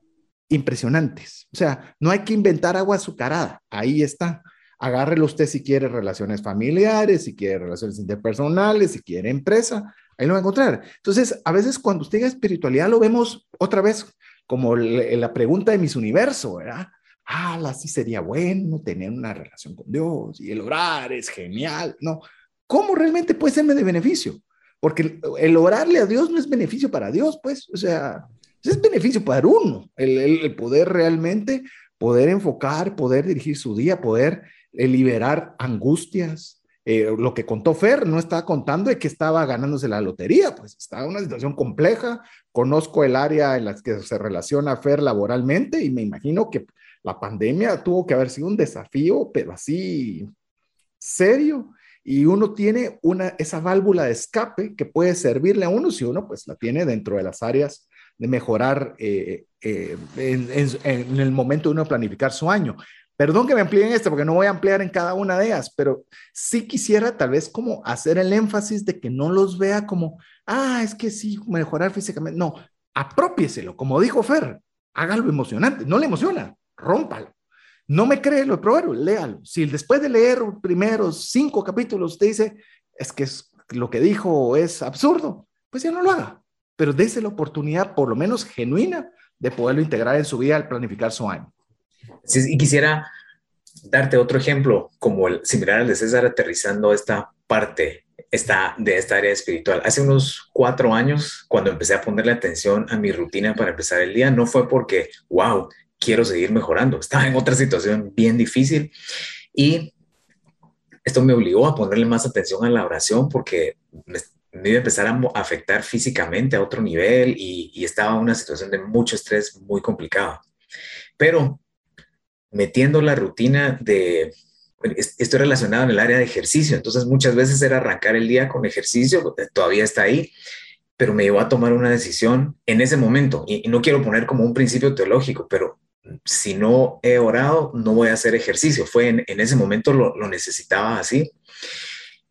impresionantes. O sea, no hay que inventar agua azucarada. Ahí está. Agárrelo usted si quiere relaciones familiares, si quiere relaciones interpersonales, si quiere empresa. Ahí lo va a encontrar. Entonces, a veces cuando usted diga espiritualidad, lo vemos otra vez como la pregunta de mis universo, ¿verdad? Ah, así sería bueno tener una relación con Dios y el orar es genial. No, ¿cómo realmente puede serme de beneficio? Porque el, orarle a Dios no es beneficio para Dios, pues, o sea, es beneficio para uno, el, poder realmente, poder enfocar, poder dirigir su día, poder eh, liberar angustias. Eh, lo que contó Fer no estaba contando de que estaba ganándose la lotería, pues estaba una situación compleja. Conozco el área en la que se relaciona Fer laboralmente y me imagino que la pandemia tuvo que haber sido un desafío, pero así serio. Y uno tiene una, esa válvula de escape que puede servirle a uno si uno pues la tiene dentro de las áreas de mejorar eh, eh, en, el momento de uno planificar su año. Perdón que me amplíen esto porque no voy a ampliar en cada una de ellas, pero sí quisiera tal vez como hacer el énfasis de que no los vea como, ah, es que sí, mejorar físicamente. No, apropieselo, como dijo Fer, hágalo emocionante, no le emociona, rómpalo. No me cree lo proverbios, léalo. Si después de leer los primeros cinco capítulos usted dice, es que lo que dijo es absurdo, pues ya no lo haga. Pero dése la oportunidad, por lo menos genuina, de poderlo integrar en su vida al planificar su año. y quisiera darte otro ejemplo, como el similar al de César, aterrizando esta parte esta, de esta área espiritual. Hace unos cuatro años, cuando empecé a ponerle atención a mi rutina para empezar el día, no fue porque, wow, quiero seguir mejorando. Estaba en otra situación bien difícil y esto me obligó a ponerle más atención a la oración porque me, iba a empezar a afectar físicamente a otro nivel y, y estaba en una situación de mucho estrés muy complicado. Pero metiendo la rutina de, estoy relacionado en el área de ejercicio, entonces muchas veces era arrancar el día con ejercicio, todavía está ahí, pero me llevó a tomar una decisión en ese momento, y, no quiero poner como un principio teológico, pero si no he orado, no voy a hacer ejercicio, fue en, ese momento lo, necesitaba así.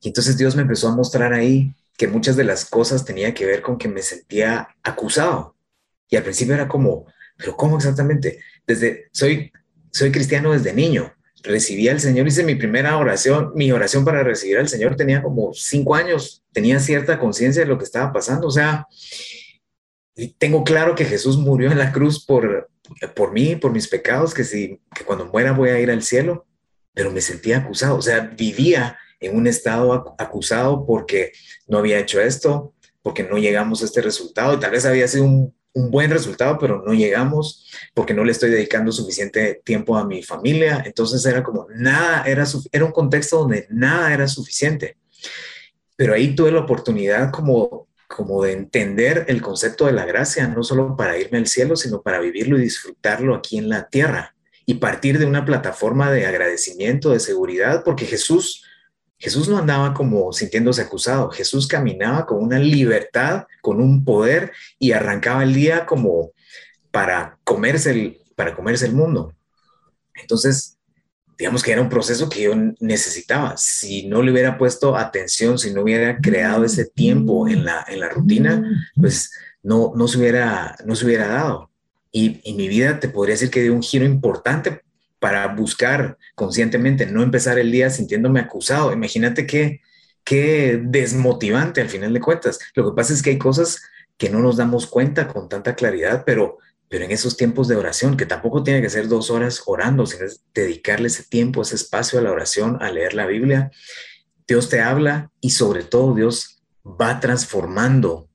Y entonces Dios me empezó a mostrar ahí que muchas de las cosas tenía que ver con que me sentía acusado. Y al principio era como, pero ¿cómo exactamente? Desde, soy, soy cristiano desde niño, recibí al Señor, hice mi primera oración, mi oración para recibir al Señor tenía como cinco años, tenía cierta conciencia de lo que estaba pasando, o sea, tengo claro que Jesús murió en la cruz por, por mí, por mis pecados, que, si, que cuando muera voy a ir al cielo, pero me sentía acusado, o sea, vivía en un estado acusado porque no había hecho esto, porque no llegamos a este resultado, y tal vez había sido un un buen resultado, pero no llegamos porque no le estoy dedicando suficiente tiempo a mi familia. Entonces era como nada, era, era un contexto donde nada era suficiente. Pero ahí tuve la oportunidad como, como de entender el concepto de la gracia, no solo para irme al cielo, sino para vivirlo y disfrutarlo aquí en la tierra y partir de una plataforma de agradecimiento, de seguridad, porque Jesús Jesús no andaba como sintiéndose acusado, Jesús caminaba con una libertad, con un poder y arrancaba el día como para comerse el, para comerse el mundo. Entonces, digamos que era un proceso que yo necesitaba. Si no le hubiera puesto atención, si no hubiera creado ese tiempo en la, en la rutina, pues no, no, se hubiera, no se hubiera dado. Y, y mi vida te podría decir que dio un giro importante para buscar conscientemente, no empezar el día sintiéndome acusado. Imagínate qué, qué desmotivante al final de cuentas. Lo que pasa es que hay cosas que no nos damos cuenta con tanta claridad, pero, pero en esos tiempos de oración, que tampoco tiene que ser dos horas orando, sino dedicarle ese tiempo, ese espacio a la oración, a leer la Biblia, Dios te habla y sobre todo Dios va transformando,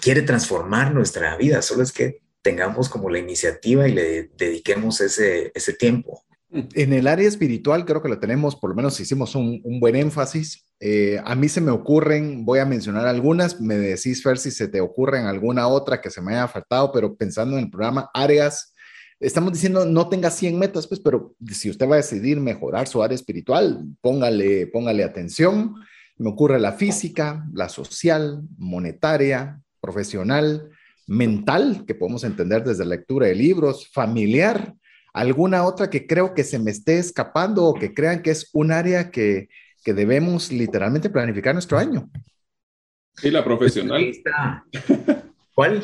quiere transformar nuestra vida, solo es que tengamos como la iniciativa y le dediquemos ese, ese tiempo. En el área espiritual creo que lo tenemos, por lo menos hicimos un, buen énfasis. Eh, a mí se me ocurren, voy a mencionar algunas, me decís Fer si se te ocurren alguna otra que se me haya faltado, pero pensando en el programa, áreas, estamos diciendo no tenga 100 metas, pues, pero si usted va a decidir mejorar su área espiritual, póngale, póngale atención. Me ocurre la física, la social, monetaria, profesional, mental, que podemos entender desde lectura de libros, familiar, alguna otra que creo que se me esté escapando o que crean que es un área que, que debemos literalmente planificar nuestro año. Y la profesional. ¿Cuál?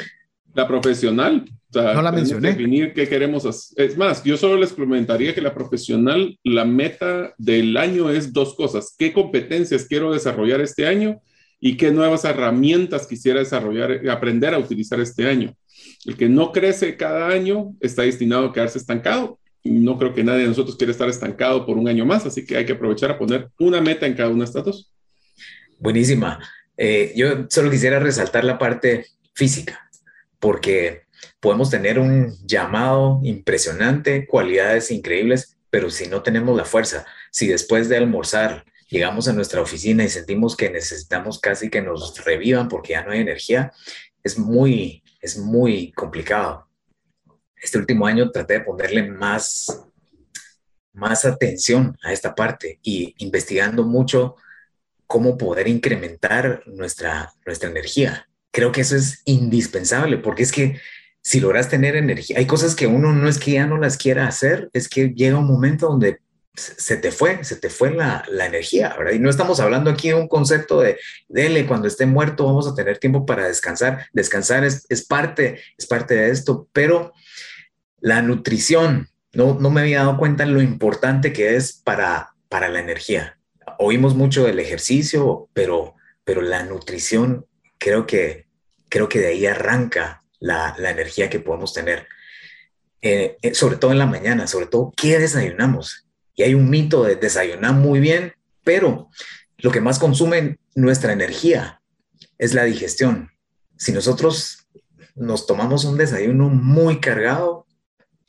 La profesional. no la mencioné. Definir qué queremos hacer. Es más, yo solo les comentaría que la profesional, la meta del año es dos cosas. ¿Qué competencias quiero desarrollar este año? y qué nuevas herramientas quisiera desarrollar, aprender a utilizar este año. El que no crece cada año está destinado a quedarse estancado. No creo que nadie de nosotros quiera estar estancado por un año más, así que hay que aprovechar a poner una meta en cada uno de estos dos. Buenísima. Eh, yo solo quisiera resaltar la parte física, porque podemos tener un llamado impresionante, cualidades increíbles, pero si no tenemos la fuerza, si después de almorzar llegamos a nuestra oficina y sentimos que necesitamos casi que nos revivan porque ya no hay energía, es muy, es muy complicado. Este último año traté de ponerle más, más atención a esta parte y investigando mucho cómo poder incrementar nuestra, nuestra energía. Creo que eso es indispensable porque es que si logras tener energía, hay cosas que uno no es que ya no las quiera hacer, es que llega un momento donde se te fue, se te fue la, energía, ¿verdad? Y no estamos hablando aquí de un concepto de, dele, cuando esté muerto vamos a tener tiempo para descansar. Descansar es, parte, es parte de esto, pero la nutrición, no, no me había dado cuenta lo importante que es para, para la energía. Oímos mucho del ejercicio, pero, pero la nutrición creo que, creo que de ahí arranca la, energía que podemos tener. Eh, eh, sobre todo en la mañana, sobre todo, ¿qué desayunamos? Y hay un mito de desayunar muy bien, pero lo que más consume nuestra energía es la digestión. Si nosotros nos tomamos un desayuno muy cargado,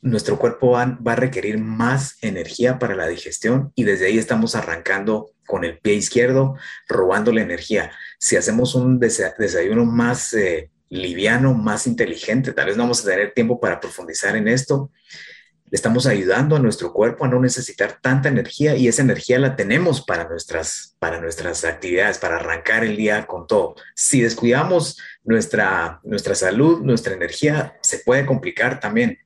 nuestro cuerpo va, a requerir más energía para la digestión y desde ahí estamos arrancando con el pie izquierdo, robando la energía. Si hacemos un desayuno más eh, liviano, más inteligente, tal vez no vamos a tener tiempo para profundizar en esto, le estamos ayudando a nuestro cuerpo a no necesitar tanta energía y esa energía la tenemos para nuestras, para nuestras actividades, para arrancar el día con todo. Si descuidamos nuestra, nuestra salud, nuestra energía, se puede complicar también.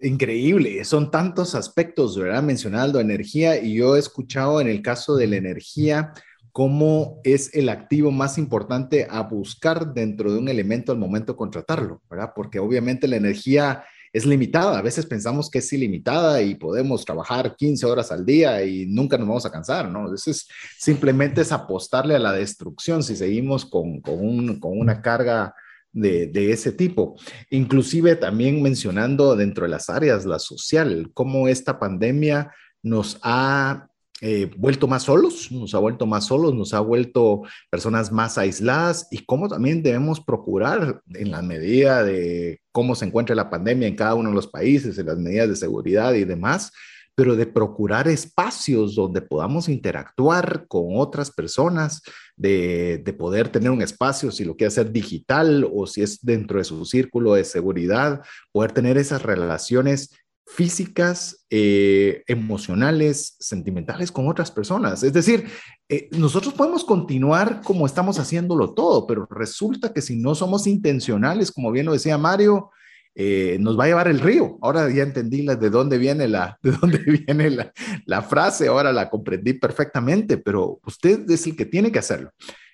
Increíble, son tantos aspectos, ¿verdad? Mencionando energía y yo he escuchado en el caso de la energía cómo es el activo más importante a buscar dentro de un elemento al momento de contratarlo, ¿verdad? Porque obviamente la energía es limitada. A veces pensamos que es ilimitada y podemos trabajar 15 horas al día y nunca nos vamos a cansar, ¿no? Eso es simplemente es apostarle a la destrucción si seguimos con, con, un, con una carga de, de, ese tipo. Inclusive también mencionando dentro de las áreas, la social, cómo esta pandemia nos ha eh, vuelto más solos, nos ha vuelto más solos, nos ha vuelto personas más aisladas y cómo también debemos procurar en la medida de cómo se encuentra la pandemia en cada uno de los países, en las medidas de seguridad y demás, pero de procurar espacios donde podamos interactuar con otras personas, de, de, poder tener un espacio, si lo quiere hacer digital o si es dentro de su círculo de seguridad, poder tener esas relaciones físicas, eh, emocionales, sentimentales con otras personas. Es decir, eh, nosotros podemos continuar como estamos haciéndolo todo, pero resulta que si no somos intencionales, como bien lo decía Mario, eh, nos va a llevar el río. Ahora ya entendí de dónde viene la, de dónde viene la, la frase, ahora la comprendí perfectamente, pero usted es el que tiene que hacerlo.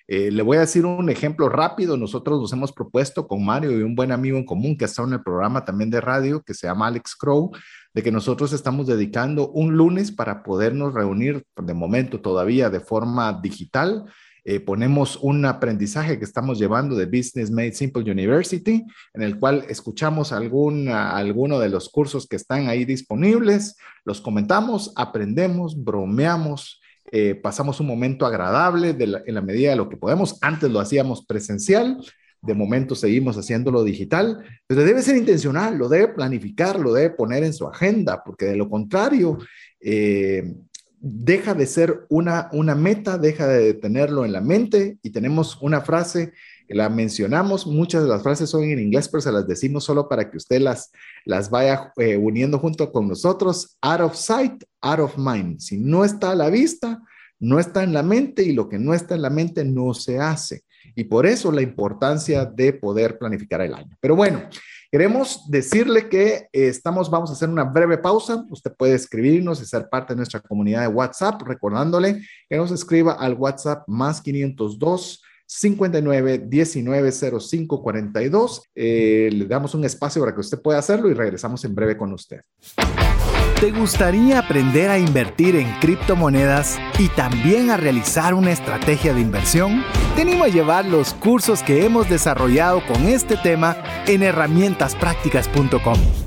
Eh, le voy a decir un ejemplo rápido. Nosotros nos hemos propuesto con Mario y un buen amigo en común que está en el programa también de radio, que se llama Alex Crow, de que nosotros estamos dedicando un lunes para podernos reunir de momento todavía de forma digital. Eh, ponemos un aprendizaje que estamos llevando de Business Made Simple University, en el cual escuchamos algún, alguno de los cursos que están ahí disponibles, los comentamos, aprendemos, bromeamos, eh, pasamos un momento agradable en la medida de lo que podemos. Antes lo hacíamos presencial, de momento seguimos haciéndolo digital, pero debe ser intencional, lo debe planificar, lo debe poner en su agenda, porque de lo contrario, eh, deja de ser una, una meta, deja de tenerlo en la mente y tenemos una frase la mencionamos, muchas de las frases son en inglés, pero se las decimos solo para que usted las, las vaya eh, uniendo junto con nosotros. Out of sight, out of mind. Si no está a la vista, no está en la mente y lo que no está en la mente no se hace. Y por eso la importancia de poder planificar el año. Pero bueno, queremos decirle que eh, estamos, vamos a hacer una breve pausa. Usted puede escribirnos y ser parte de nuestra comunidad de WhatsApp, recordándole que nos escriba al WhatsApp más 502 59 19 05 42. le damos un espacio para que usted pueda hacerlo y regresamos en breve con usted. ¿Te gustaría aprender a invertir en criptomonedas y también a realizar una estrategia de inversión? Tenemos a llevar los cursos que hemos desarrollado con este tema en herramientasprácticas.com.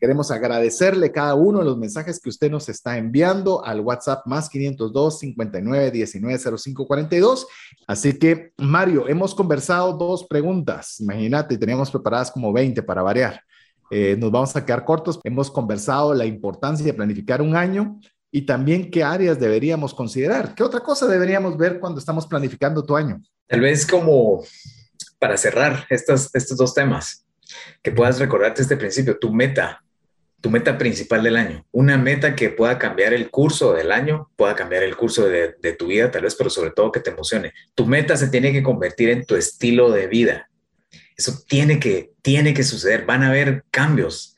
Queremos agradecerle cada uno de los mensajes que usted nos está enviando al WhatsApp más 502 59 19 05 42. Así que, Mario, hemos conversado dos preguntas. Imagínate, teníamos preparadas como 20 para variar. Eh, nos vamos a quedar cortos. Hemos conversado la importancia de planificar un año y también qué áreas deberíamos considerar. ¿Qué otra cosa deberíamos ver cuando estamos planificando tu año? Tal vez como para cerrar estos, estos dos temas, que puedas recordarte este principio, tu meta tu meta principal del año, una meta que pueda cambiar el curso del año, pueda cambiar el curso de, tu vida tal vez, pero sobre todo que te emocione. Tu meta se tiene que convertir en tu estilo de vida. Eso tiene que, tiene que suceder. Van a haber cambios.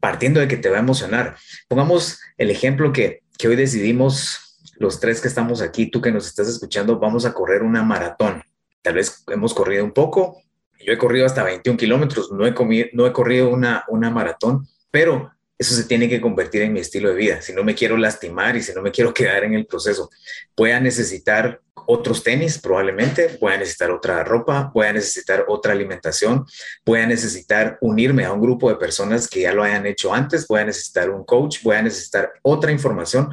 partiendo de que te va a emocionar. Pongamos el ejemplo que, que hoy decidimos, los tres que estamos aquí, tú que nos estás escuchando, vamos a correr una maratón. Tal vez hemos corrido un poco, yo he corrido hasta 21 kilómetros, no he, no he corrido una, una maratón, pero eso se tiene que convertir en mi estilo de vida. Si no me quiero lastimar y si no me quiero quedar en el proceso, voy a necesitar otros tenis probablemente, voy a necesitar otra ropa, voy a necesitar otra alimentación, voy a necesitar unirme a un grupo de personas que ya lo hayan hecho antes, voy a necesitar un coach, voy a necesitar otra información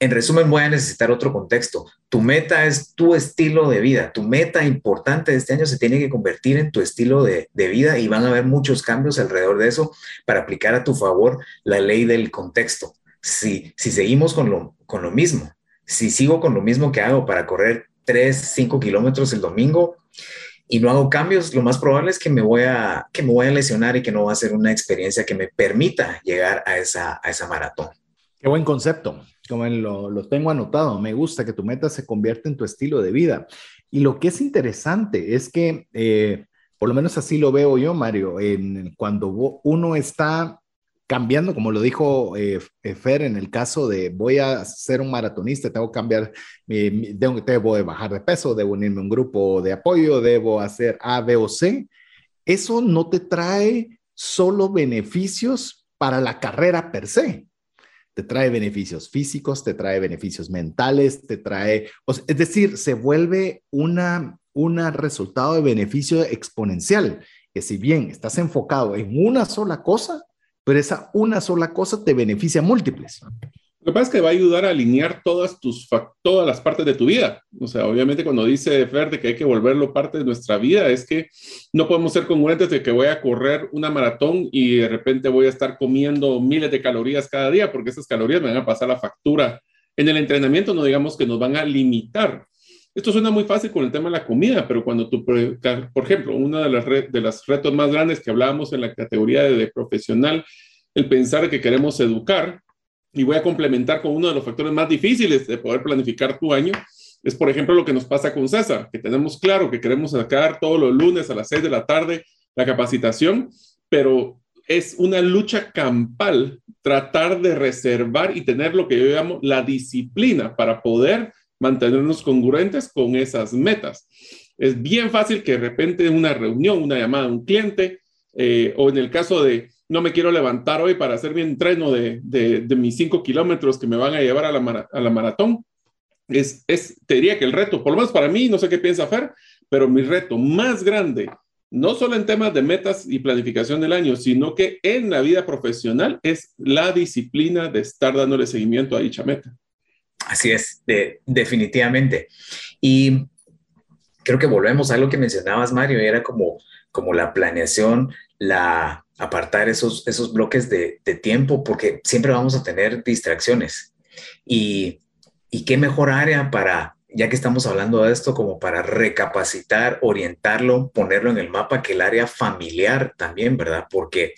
en resumen, voy a necesitar otro contexto. Tu meta es tu estilo de vida. Tu meta importante de este año se tiene que convertir en tu estilo de, vida y van a haber muchos cambios alrededor de eso para aplicar a tu favor la ley del contexto. Si, si seguimos con lo, con lo mismo, si sigo con lo mismo que hago para correr 3, 5 kilómetros el domingo y no hago cambios, lo más probable es que me voy a, que me voy a lesionar y que no va a ser una experiencia que me permita llegar a esa, a esa maratón. Qué buen concepto. Como lo, lo, tengo anotado, me gusta que tu meta se convierta en tu estilo de vida. Y lo que es interesante es que, eh, por lo menos así lo veo yo, Mario, en, cuando uno está cambiando, como lo dijo eh, eh, Fer en el caso de voy a ser un maratonista, tengo que cambiar, debo, debo bajar de peso, debo unirme a un grupo de apoyo, debo hacer A, B o C, eso no te trae solo beneficios para la carrera per se te trae beneficios físicos, te trae beneficios mentales, te trae, es decir, se vuelve una, un resultado de beneficio exponencial, que si bien estás enfocado en una sola cosa, pero esa una sola cosa te beneficia múltiples. Lo que pasa es que va a ayudar a alinear todas, tus, todas las partes de tu vida. O sea, obviamente cuando dice Fer que hay que volverlo parte de nuestra vida, es que no podemos ser congruentes de que voy a correr una maratón y de repente voy a estar comiendo miles de calorías cada día, porque esas calorías me van a pasar la factura. En el entrenamiento no digamos que nos van a limitar. Esto suena muy fácil con el tema de la comida, pero cuando tú, por ejemplo, uno de, las de retos más grandes que hablábamos en la categoría de profesional, el pensar que queremos educar, y voy a complementar con uno de los factores más difíciles de poder planificar tu año, es por ejemplo lo que nos pasa con César, que tenemos claro que queremos sacar todos los lunes a las 6 de la tarde la capacitación, pero es una lucha campal tratar de reservar y tener lo que yo llamo la disciplina para poder mantenernos congruentes con esas metas. Es bien fácil que de repente en una reunión, una llamada a un cliente, eh, o en el caso de no me quiero levantar hoy para hacer mi entreno de, de, mis cinco kilómetros que me van a llevar a la, a la maratón. Es, es, te diría que el reto, por lo menos para mí, no sé qué piensa Fer, pero mi reto más grande, no solo en temas de metas y planificación del año, sino que en la vida profesional es la disciplina de estar dándole seguimiento a dicha meta. Así es, de, definitivamente. Y creo que volvemos a lo que mencionabas, Mario, era como, como la planeación, la apartar esos, esos bloques de, tiempo porque siempre vamos a tener distracciones. Y, y qué mejor área para, ya que estamos hablando de esto, como para recapacitar, orientarlo, ponerlo en el mapa, que el área familiar también, ¿verdad? Porque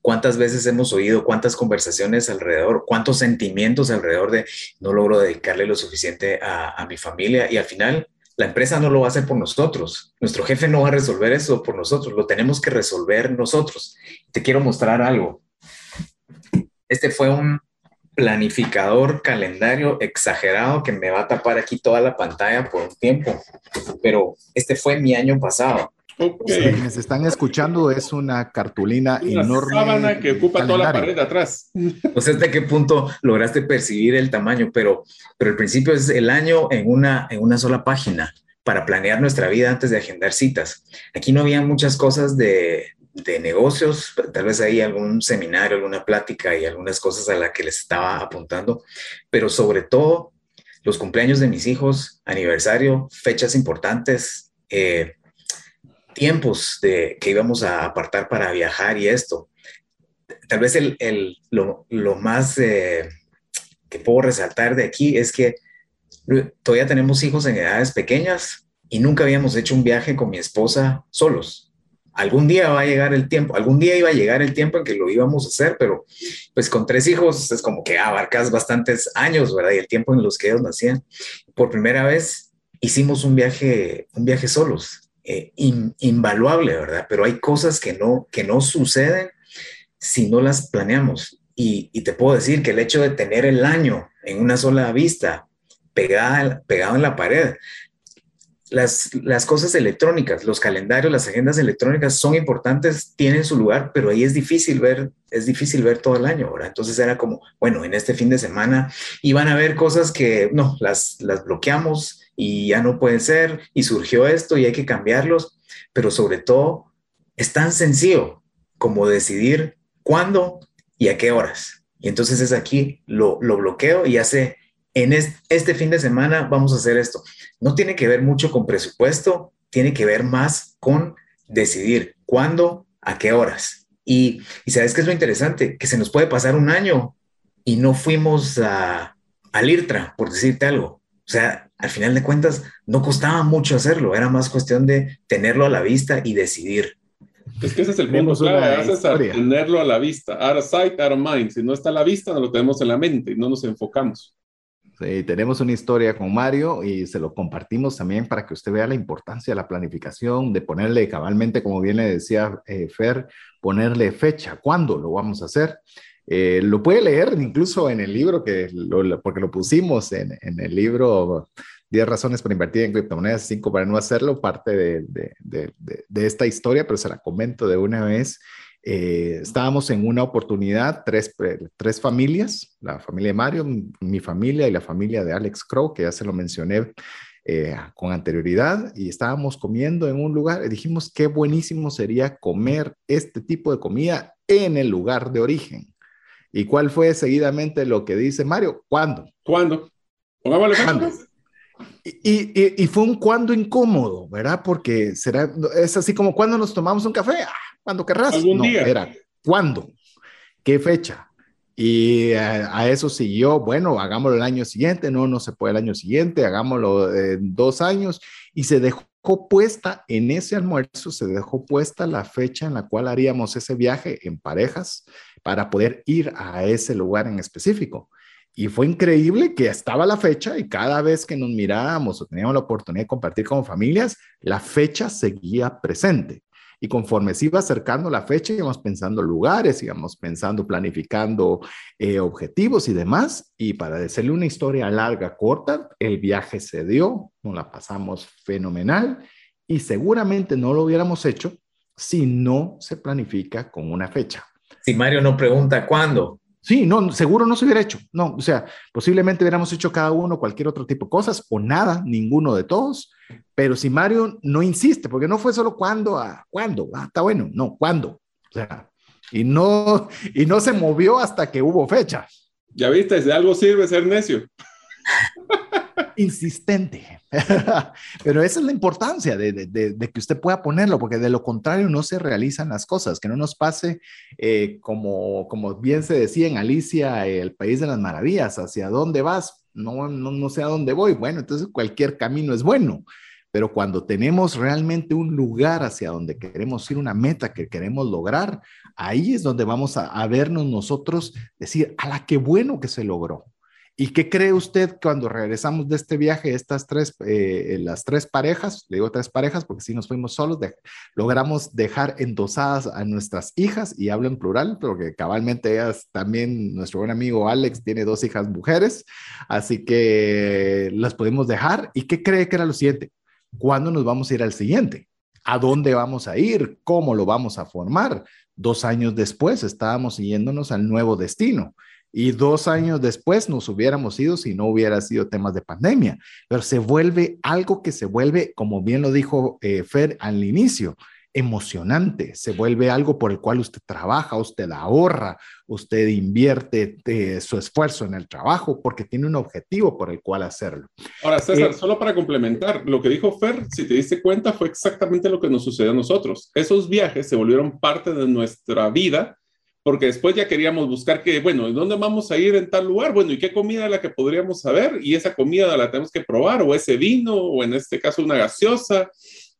cuántas veces hemos oído, cuántas conversaciones alrededor, cuántos sentimientos alrededor de no logro dedicarle lo suficiente a, a mi familia y al final la empresa no lo va a hacer por nosotros. Nuestro jefe no va a resolver eso por nosotros. Lo tenemos que resolver nosotros. Te quiero mostrar algo. Este fue un planificador calendario exagerado que me va a tapar aquí toda la pantalla por un tiempo. Pero este fue mi año pasado. Okay. Quienes están escuchando es una cartulina una enorme. sábana que ocupa toda la pared de atrás. No sé hasta qué punto lograste percibir el tamaño, pero, pero el principio es el año en una, en una sola página para planear nuestra vida antes de agendar citas. Aquí no había muchas cosas de, de negocios, tal vez hay algún seminario, alguna plática y algunas cosas a las que les estaba apuntando, pero sobre todo los cumpleaños de mis hijos, aniversario, fechas importantes, eh, tiempos de, que íbamos a apartar para viajar y esto. Tal vez el, el, lo, más eh, que puedo resaltar de aquí es que todavía tenemos hijos en edades pequeñas y nunca habíamos hecho un viaje con mi esposa solos. Algún día va a llegar el tiempo, algún día iba a llegar el tiempo en que lo íbamos a hacer, pero pues con tres hijos es como que abarcas bastantes años, ¿verdad? Y el tiempo en los que ellos nacían. Por primera vez hicimos un viaje, un viaje solos eh, invaluable, ¿verdad? Pero hay cosas que no, que no suceden si no las planeamos. Y, te puedo decir que el hecho de tener el año en una sola vista, pegada, pegado en la pared, las, las cosas electrónicas, los calendarios, las agendas electrónicas son importantes, tienen su lugar, pero ahí es difícil ver, es difícil ver todo el año, ahora Entonces era como, bueno, en este fin de semana iban a haber cosas que no, las, las bloqueamos y ya no pueden ser, y surgió esto y hay que cambiarlos, pero sobre todo es tan sencillo como decidir cuándo y a qué horas. Y entonces es aquí, lo, lo bloqueo y hace, en este fin de semana vamos a hacer esto. No tiene que ver mucho con presupuesto, tiene que ver más con decidir cuándo, a qué horas. Y, y sabes que es lo interesante, que se nos puede pasar un año y no fuimos a, al IRTRA, por decirte algo. O sea, al final de cuentas, no costaba mucho hacerlo, era más cuestión de tenerlo a la vista y decidir. Es que ese es el punto clave, es tenerlo a la vista, out of sight, out of mind. Si no está a la vista, no lo tenemos en la mente y no nos enfocamos. Sí, tenemos una historia con Mario y se lo compartimos también para que usted vea la importancia de la planificación, de ponerle cabalmente, como bien le decía eh, Fer, ponerle fecha, cuándo lo vamos a hacer. Eh, lo puede leer incluso en el libro, que porque lo pusimos en, en el libro 10 razones para invertir en criptomonedas, 5 para no hacerlo, parte de, de, de, esta historia, pero se la comento de una vez. Eh, estábamos en una oportunidad, tres, tres familias, la familia de Mario, mi familia y la familia de Alex Crow, que ya se lo mencioné eh, con anterioridad, y estábamos comiendo en un lugar y dijimos qué buenísimo sería comer este tipo de comida en el lugar de origen. ¿Y cuál fue seguidamente lo que dice Mario? ¿Cuándo? ¿Cuándo? ¿Cuándo? Y, y, fue un cuando incómodo, ¿verdad? Porque será, es así como cuando nos tomamos un café, ah, cuando querrás. Algún día. Era, ¿cuándo? ¿Qué fecha? Y a, eso siguió, bueno, hagámoslo el año siguiente, no, no se puede el año siguiente, hagámoslo en dos años. Y se dejó puesta en ese almuerzo, se dejó puesta la fecha en la cual haríamos ese viaje en parejas para poder ir a ese lugar en específico. Y fue increíble que estaba la fecha y cada vez que nos mirábamos o teníamos la oportunidad de compartir como familias, la fecha seguía presente. Y conforme se iba acercando la fecha, íbamos pensando lugares, íbamos pensando, planificando eh, objetivos y demás. Y para decirle una historia larga, corta, el viaje se dio, nos la pasamos fenomenal y seguramente no lo hubiéramos hecho si no se planifica con una fecha. Si Mario no pregunta cuándo, Sí, no, seguro no se hubiera hecho. No, o sea, posiblemente hubiéramos hecho cada uno cualquier otro tipo de cosas o nada, ninguno de todos. Pero si Mario no insiste, porque no fue solo cuándo, ah, cuándo, ah, está bueno, no, cuándo. O sea, y no, y no se movió hasta que hubo fecha. Ya viste, de algo sirve ser necio. insistente. Pero esa es la importancia de, que usted pueda ponerlo, porque de lo contrario no se realizan las cosas, que no nos pase eh, como, como bien se decía en Alicia, el país de las maravillas, hacia dónde vas, no, no, no sé a dónde voy. Bueno, entonces cualquier camino es bueno. Pero cuando tenemos realmente un lugar hacia donde queremos ir, una meta que queremos lograr, ahí es donde vamos a, a vernos nosotros decir, a la que bueno que se logró. ¿Y qué cree usted cuando regresamos de este viaje, estas tres, eh, las tres parejas, le digo tres parejas porque si nos fuimos solos, logramos dejar endosadas a nuestras hijas, y hablo en plural, porque cabalmente ellas también, nuestro buen amigo Alex tiene dos hijas mujeres, así que las podemos dejar. ¿Y qué cree que era lo siguiente? ¿Cuándo nos vamos a ir al siguiente? ¿A dónde vamos a ir? ¿Cómo lo vamos a formar? Dos años después estábamos yéndonos al nuevo destino y dos años después nos hubiéramos ido si no hubiera sido temas de pandemia. Pero se vuelve algo que se vuelve, como bien lo dijo eh, Fer al inicio, emocionante, se vuelve algo por el cual usted trabaja, usted ahorra, usted invierte eh, su esfuerzo en el trabajo porque tiene un objetivo por el cual hacerlo. Ahora, César, eh, solo para complementar, lo que dijo Fer, si te diste cuenta, fue exactamente lo que nos sucedió a nosotros. Esos viajes se volvieron parte de nuestra vida porque después ya queríamos buscar que, bueno, ¿dónde vamos a ir en tal lugar? Bueno, ¿y qué comida es la que podríamos saber? Y esa comida la tenemos que probar, o ese vino, o en este caso una gaseosa.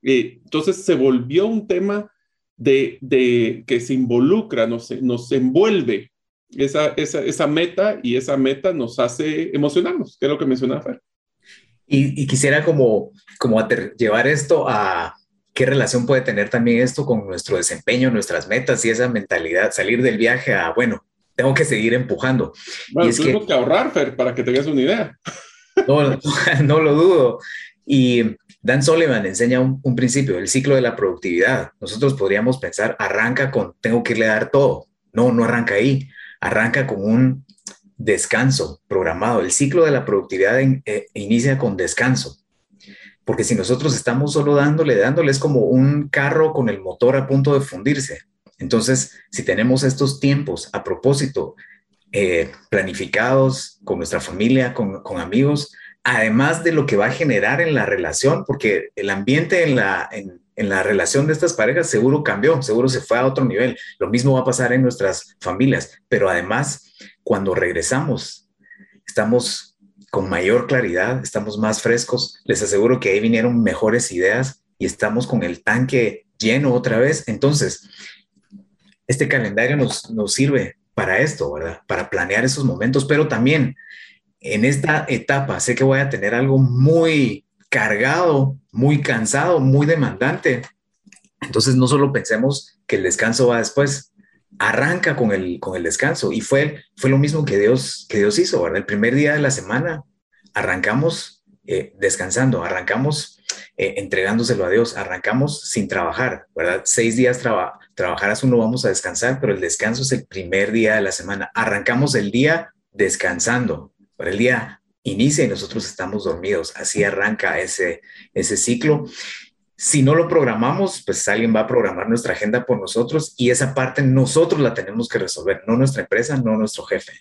Entonces se volvió un tema de, de que se involucra, nos, nos envuelve esa, esa, esa, meta y esa meta nos hace emocionarnos, que es lo que mencionaba Fer. Y, y quisiera como, como llevar esto a ¿qué relación puede tener también esto con nuestro desempeño, nuestras metas y esa mentalidad, salir del viaje a, bueno, tengo que seguir empujando? Bueno, y es que, que ahorrar, Fer, para que tengas una idea. No, no lo dudo. Y Dan Sullivan enseña un, un, principio, el ciclo de la productividad. Nosotros podríamos pensar, arranca con, tengo que irle a dar todo. No, no arranca ahí. Arranca con un descanso programado. El ciclo de la productividad eh, inicia con descanso. Porque si nosotros estamos solo dándole, dándole, es como un carro con el motor a punto de fundirse. Entonces, si tenemos estos tiempos a propósito, eh, planificados con nuestra familia, con, amigos, además de lo que va a generar en la relación, porque el ambiente en la, en, en la relación de estas parejas seguro cambió, seguro se fue a otro nivel. Lo mismo va a pasar en nuestras familias, pero además cuando regresamos, estamos con mayor claridad, estamos más frescos, les aseguro que ahí vinieron mejores ideas y estamos con el tanque lleno otra vez. Entonces, este calendario nos, nos sirve para esto, ¿verdad? Para planear esos momentos, pero también en esta etapa sé que voy a tener algo muy cargado, muy cansado, muy demandante. Entonces, no solo pensemos que el descanso va después, arranca con el, con el descanso y fue, fue lo mismo que Dios, que Dios hizo, ¿verdad? El primer día de la semana arrancamos eh, descansando, arrancamos eh, entregándoselo a Dios, arrancamos sin trabajar, ¿verdad? Seis días traba, trabajarás uno, vamos a descansar, pero el descanso es el primer día de la semana. Arrancamos el día descansando, el día inicia y nosotros estamos dormidos. Así arranca ese, ese ciclo si no lo programamos, pues alguien va a programar nuestra agenda por nosotros y esa parte nosotros la tenemos que resolver, no nuestra empresa, no nuestro jefe.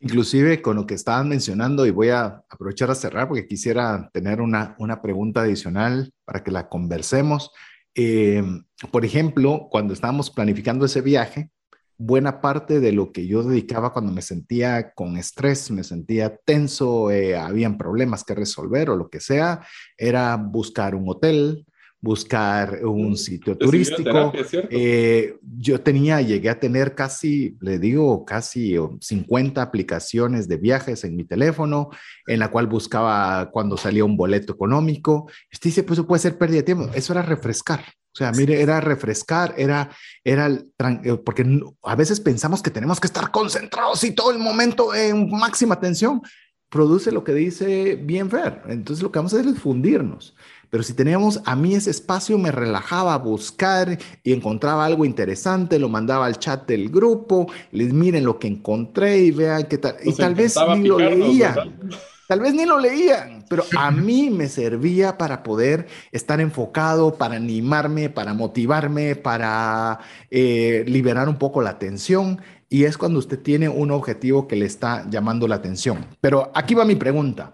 Inclusive con lo que estaban mencionando, y voy a aprovechar a cerrar porque quisiera tener una, una pregunta adicional para que la conversemos. Eh, por ejemplo, cuando estábamos planificando ese viaje, buena parte de lo que yo dedicaba cuando me sentía con estrés, me sentía tenso, eh, habían problemas que resolver o lo que sea, era buscar un hotel, buscar un sitio turístico. Eh, yo tenía, llegué a tener casi, le digo, casi 50 aplicaciones de viajes en mi teléfono, en la cual buscaba cuando salía un boleto económico. Usted dice, pues eso puede ser pérdida de tiempo. Eso era refrescar. O sea, mire, era refrescar, era, era, eh, porque a veces pensamos que tenemos que estar concentrados y todo el momento en máxima tensión. Produce lo que dice bien ver. Entonces lo que vamos a hacer es fundirnos. Pero si teníamos, a mí ese espacio me relajaba a buscar y encontraba algo interesante, lo mandaba al chat del grupo, les miren lo que encontré y vean qué tal. y tal vez ni lo leían. Tal vez ni lo leían, pero a mí me servía para poder estar enfocado, para animarme, para motivarme, para eh, liberar un poco la tensión. Y es cuando usted tiene un objetivo que le está llamando la atención. Pero aquí va mi pregunta.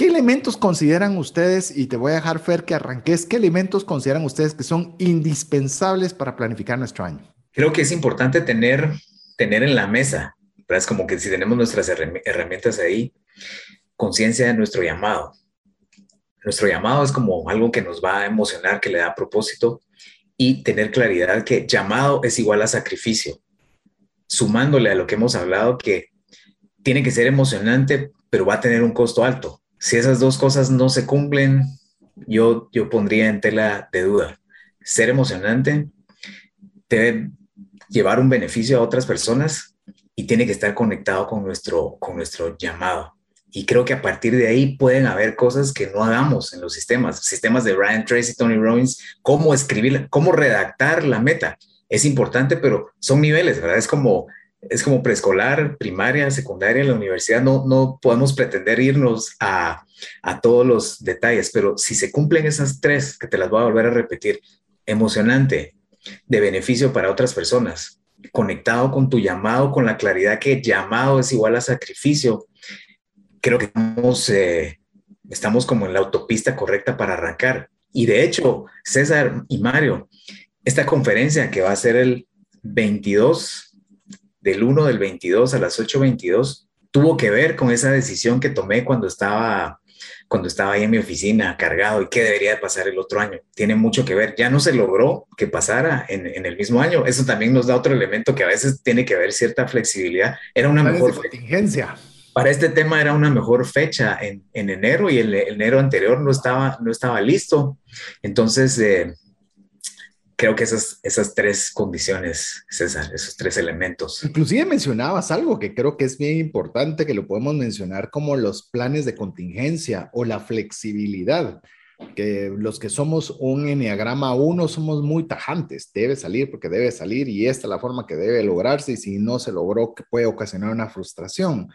¿Qué elementos consideran ustedes, y te voy a dejar Fer que arranques, qué elementos consideran ustedes que son indispensables para planificar nuestro año? Creo que es importante tener, tener en la mesa, es como que si tenemos nuestras herramientas ahí, conciencia de nuestro llamado. Nuestro llamado es como algo que nos va a emocionar, que le da propósito y tener claridad que llamado es igual a sacrificio. Sumándole a lo que hemos hablado, que tiene que ser emocionante, pero va a tener un costo alto si esas dos cosas no se cumplen, yo, yo pondría en tela de duda. Ser emocionante debe llevar un beneficio a otras personas y tiene que estar conectado con nuestro, con nuestro llamado. Y creo que a partir de ahí pueden haber cosas que no hagamos en los sistemas, sistemas de Brian Tracy, Tony Robbins, cómo escribir, cómo redactar la meta. Es importante, pero son niveles, ¿verdad? Es como es como preescolar, primaria, secundaria, en la universidad no, no podemos pretender irnos a, a todos los detalles, pero si se cumplen esas tres, que te las voy a volver a repetir, emocionante, de beneficio para otras personas, conectado con tu llamado, con la claridad que llamado es igual a sacrificio, creo que estamos, eh, estamos como en la autopista correcta para arrancar. Y de hecho, César y Mario, esta conferencia que va a ser el 22 del 1 del 22 a las 8.22 tuvo que ver con esa decisión que tomé cuando estaba cuando estaba ahí en mi oficina cargado y qué debería de pasar el otro año. Tiene mucho que ver. Ya no se logró que pasara en, en el mismo año. Eso también nos da otro elemento que a veces tiene que ver cierta flexibilidad. Era una mejor contingencia. Para este tema era una mejor fecha en, en enero y el, enero anterior no estaba, no estaba listo. Entonces, eh, creo que esas, esas tres condiciones, César, esos tres elementos. Inclusive mencionabas algo que creo que es bien importante, que lo podemos mencionar como los planes de contingencia o la flexibilidad que los que somos un enneagrama 1 somos muy tajantes, debe salir porque debe salir y esta es la forma que debe lograrse y si no se logró que puede ocasionar una frustración.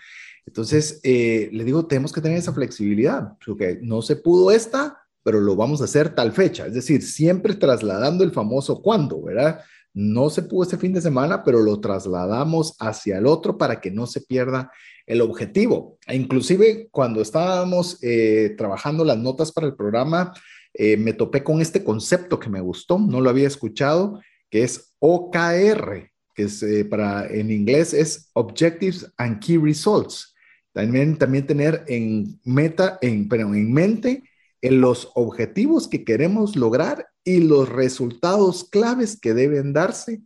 Entonces, eh, le digo, tenemos que tener esa flexibilidad, porque no se pudo esta, pero lo vamos a hacer tal fecha, es decir, siempre trasladando el famoso cuándo, ¿verdad? No se pudo este fin de semana, pero lo trasladamos hacia el otro para que no se pierda el objetivo. E inclusive cuando estábamos eh, trabajando las notas para el programa, eh, me topé con este concepto que me gustó, no lo había escuchado, que es OKR, que es, eh, para, en inglés es Objectives and Key Results. También, también tener en, meta, en, en mente en los objetivos que queremos lograr y los resultados claves que deben darse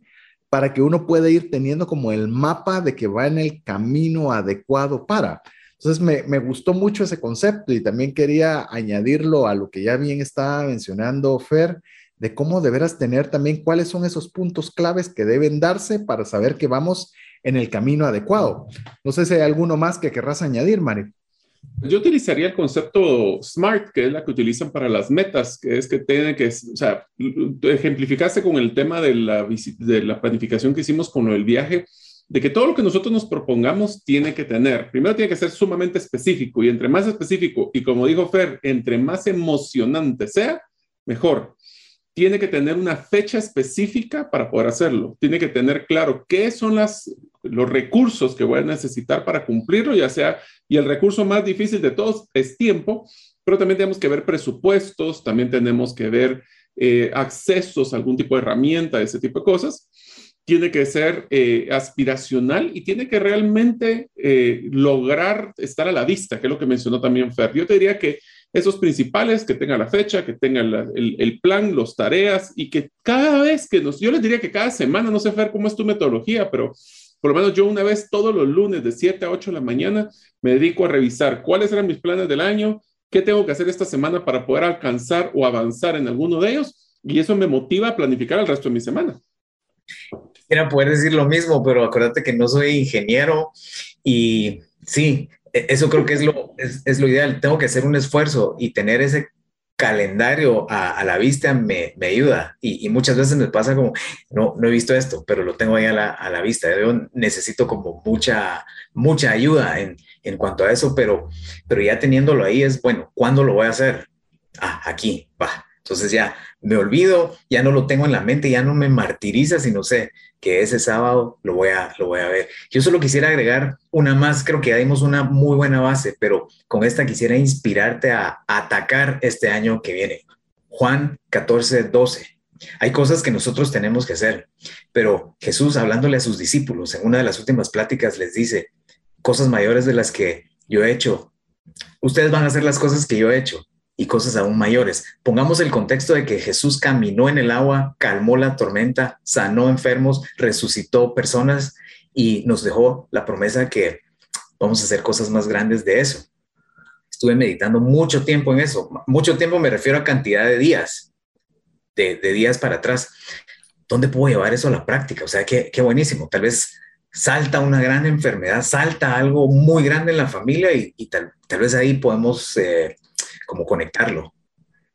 para que uno pueda ir teniendo como el mapa de que va en el camino adecuado para. Entonces me, me, gustó mucho ese concepto y también quería añadirlo a lo que ya bien estaba mencionando Fer, de cómo deberás tener también cuáles son esos puntos claves que deben darse para saber que vamos en el camino adecuado. No sé si hay alguno más que querrás añadir, Mari. Yo utilizaría el concepto SMART, que es la que utilizan para las metas, que es que tiene que, o sea, ejemplificaste con el tema de la, de la planificación que hicimos con el viaje, de que todo lo que nosotros nos propongamos tiene que tener, primero tiene que ser sumamente específico y entre más específico y como dijo Fer, entre más emocionante sea, mejor. Tiene que tener una fecha específica para poder hacerlo. Tiene que tener claro qué son los recursos que voy a necesitar para cumplirlo, ya sea y el recurso más difícil de todos es tiempo, pero también tenemos que ver presupuestos, también tenemos que ver eh, accesos a algún tipo de herramienta, ese tipo de cosas. Tiene que ser eh, aspiracional y tiene que realmente eh, lograr estar a la vista, que es lo que mencionó también Fer. Yo te diría que esos principales, que tengan la fecha, que tengan el, el, plan, los tareas y que cada vez que nos, yo les diría que cada semana, no sé Fer cómo es tu metodología, pero por lo menos yo una vez todos los lunes de 7 a 8 de la mañana me dedico a revisar cuáles eran mis planes del año, qué tengo que hacer esta semana para poder alcanzar o avanzar en alguno de ellos y eso me motiva a planificar el resto de mi semana. Quisiera poder decir lo mismo, pero acuérdate que no soy ingeniero y sí, eso creo que es lo, es, es lo ideal. Tengo que hacer un esfuerzo y tener ese calendario a, la vista me, me ayuda y, muchas veces me pasa como, no, no he visto esto, pero lo tengo ahí a la, a la vista. Yo necesito como mucha, mucha ayuda en, en cuanto a eso, pero, pero ya teniéndolo ahí es, bueno, ¿cuándo lo voy a hacer? Ah, aquí, va. Entonces ya me olvido, ya no lo tengo en la mente, ya no me martiriza, sino sé que ese sábado lo voy a, lo voy a ver. Yo solo quisiera agregar una más, creo que ya dimos una muy buena base, pero con esta quisiera inspirarte a, atacar este año que viene. Juan 14, 12. Hay cosas que nosotros tenemos que hacer, pero Jesús hablándole a sus discípulos en una de las últimas pláticas les dice, cosas mayores de las que yo he hecho. Ustedes van a hacer las cosas que yo he hecho y cosas aún mayores. Pongamos el contexto de que Jesús caminó en el agua, calmó la tormenta, sanó enfermos, resucitó personas y nos dejó la promesa que vamos a hacer cosas más grandes de eso. Estuve meditando mucho tiempo en eso. Mucho tiempo me refiero a cantidad de días, de, días para atrás. ¿Dónde puedo llevar eso a la práctica? O sea, qué, buenísimo. Tal vez salta una gran enfermedad, salta algo muy grande en la familia y, tal, vez ahí podemos eh, como conectarlo.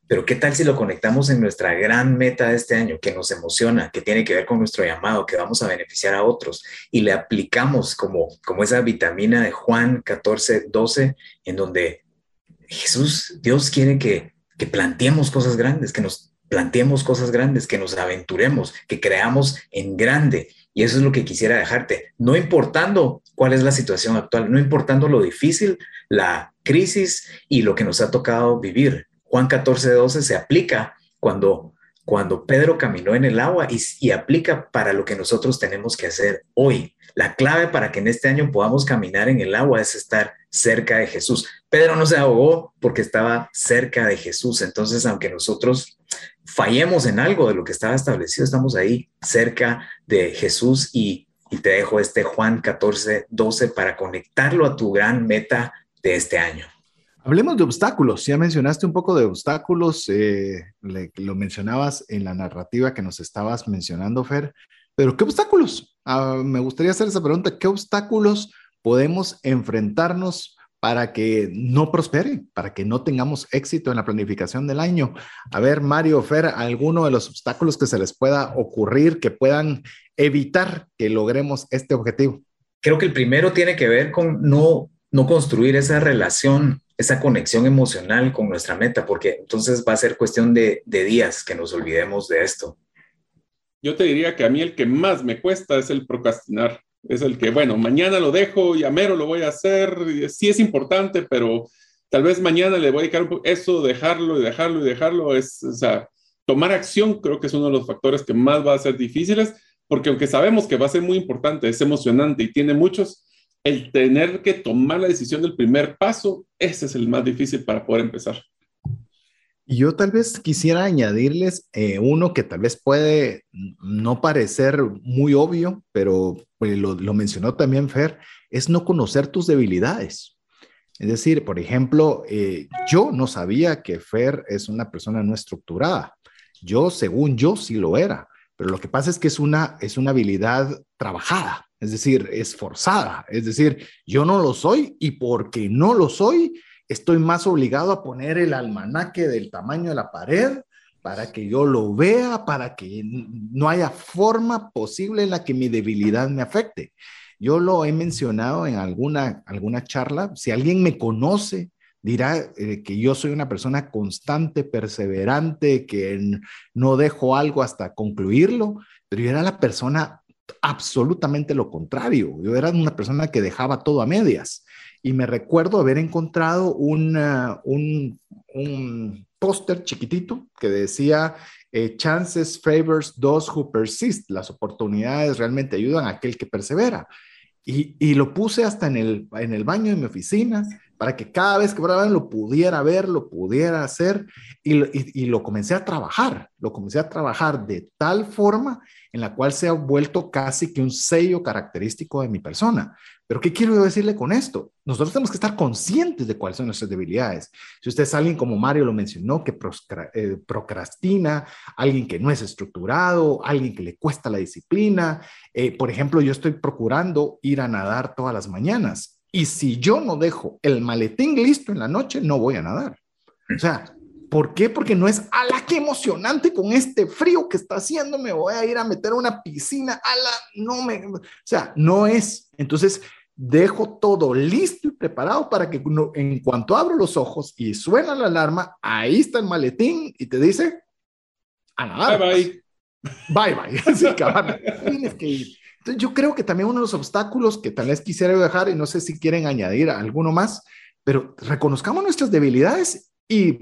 Pero ¿qué tal si lo conectamos en nuestra gran meta de este año, que nos emociona, que tiene que ver con nuestro llamado, que vamos a beneficiar a otros y le aplicamos como, como esa vitamina de Juan 14, 12, en donde Jesús, Dios quiere que, que planteemos cosas grandes, que nos planteemos cosas grandes, que nos aventuremos, que creamos en grande. Y eso es lo que quisiera dejarte, no importando cuál es la situación actual, no importando lo difícil, la crisis y lo que nos ha tocado vivir. Juan 14, 12 se aplica cuando, cuando Pedro caminó en el agua y, y aplica para lo que nosotros tenemos que hacer hoy. La clave para que en este año podamos caminar en el agua es estar cerca de Jesús. Pedro no se ahogó porque estaba cerca de Jesús. Entonces, aunque nosotros fallemos en algo de lo que estaba establecido, estamos ahí cerca de Jesús y, y te dejo este Juan 14, 12 para conectarlo a tu gran meta de este año. Hablemos de obstáculos. Ya mencionaste un poco de obstáculos, eh, lo mencionabas en la narrativa que nos estabas mencionando, Fer, pero ¿qué obstáculos? Ah, me gustaría hacer esa pregunta. ¿Qué obstáculos podemos enfrentarnos para que no prospere, para que no tengamos éxito en la planificación del año? A ver, Mario, Fer, alguno de los obstáculos que se les pueda ocurrir que puedan evitar que logremos este objetivo. Creo que el primero tiene que ver con no, no construir esa relación esa conexión emocional con nuestra meta, porque entonces va a ser cuestión de, días que nos olvidemos de esto. Yo te diría que a mí el que más me cuesta es el procrastinar. Es el que, bueno, mañana lo dejo y a mero lo voy a hacer. Sí es importante, pero tal vez mañana le voy a dedicar un poco. Eso, dejarlo y dejarlo y dejarlo, es, o sea, tomar acción creo que es uno de los factores que más va a ser difíciles, porque aunque sabemos que va a ser muy importante, es emocionante y tiene muchos, el tener que tomar la decisión del primer paso, ese es el más difícil para poder empezar. Yo tal vez quisiera añadirles eh, uno que tal vez puede no parecer muy obvio, pero pues, lo, mencionó también Fer, es no conocer tus debilidades. Es decir, por ejemplo, eh, yo no sabía que Fer es una persona no estructurada. Yo, según yo, sí lo era, pero lo que pasa es que es una, es una habilidad trabajada es decir, esforzada. Es decir, yo no lo soy y porque no lo soy, estoy más obligado a poner el almanaque del tamaño de la pared para que yo lo vea, para que no haya forma posible en la que mi debilidad me afecte. Yo lo he mencionado en alguna, alguna charla. Si alguien me conoce, dirá eh, que yo soy una persona constante, perseverante, que no dejo algo hasta concluirlo, pero yo era la persona absolutamente lo contrario. Yo era una persona que dejaba todo a medias y me recuerdo haber encontrado un, un póster chiquitito que decía eh, Chances favors those who persist. Las oportunidades realmente ayudan a aquel que persevera. Y, y, lo puse hasta en el, en el baño de mi oficina para que cada vez que lo pudiera ver, lo pudiera hacer y, y, y, lo comencé a trabajar, lo comencé a trabajar de tal forma en la cual se ha vuelto casi que un sello característico de mi persona. Pero ¿qué quiero decirle con esto? Nosotros tenemos que estar conscientes de cuáles son nuestras debilidades. Si usted es alguien como Mario lo mencionó, que eh, procrastina, alguien que no es estructurado, alguien que le cuesta la disciplina, eh, por ejemplo, yo estoy procurando ir a nadar todas las mañanas y si yo no dejo el maletín listo en la noche, no voy a nadar. O sea, ¿Por qué? Porque no es, a la que emocionante con este frío que está haciendo, me voy a ir a meter a una piscina, a la, no me, o sea, no es. Entonces, dejo todo listo y preparado para que en cuanto abro los ojos y suena la alarma, ahí está el maletín y te dice, a nadar. Bye bye. Bye bye. Así que tienes que ir. Yo creo que también uno de los obstáculos que tal vez quisiera dejar, y no sé si quieren añadir alguno más, pero reconozcamos nuestras debilidades y,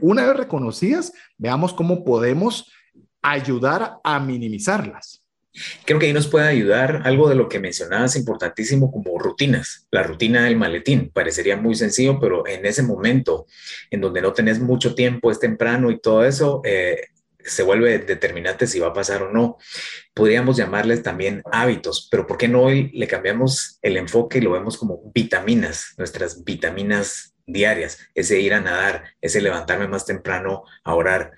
una vez reconocidas, veamos cómo podemos ayudar a minimizarlas. Creo que ahí nos puede ayudar algo de lo que mencionabas importantísimo como rutinas. La rutina del maletín parecería muy sencillo, pero en ese momento en donde no tenés mucho tiempo, es temprano y todo eso, eh, se vuelve determinante si va a pasar o no. Podríamos llamarles también hábitos, pero ¿por qué no hoy le cambiamos el enfoque y lo vemos como vitaminas, nuestras vitaminas diarias, ese ir a nadar, ese levantarme más temprano a orar,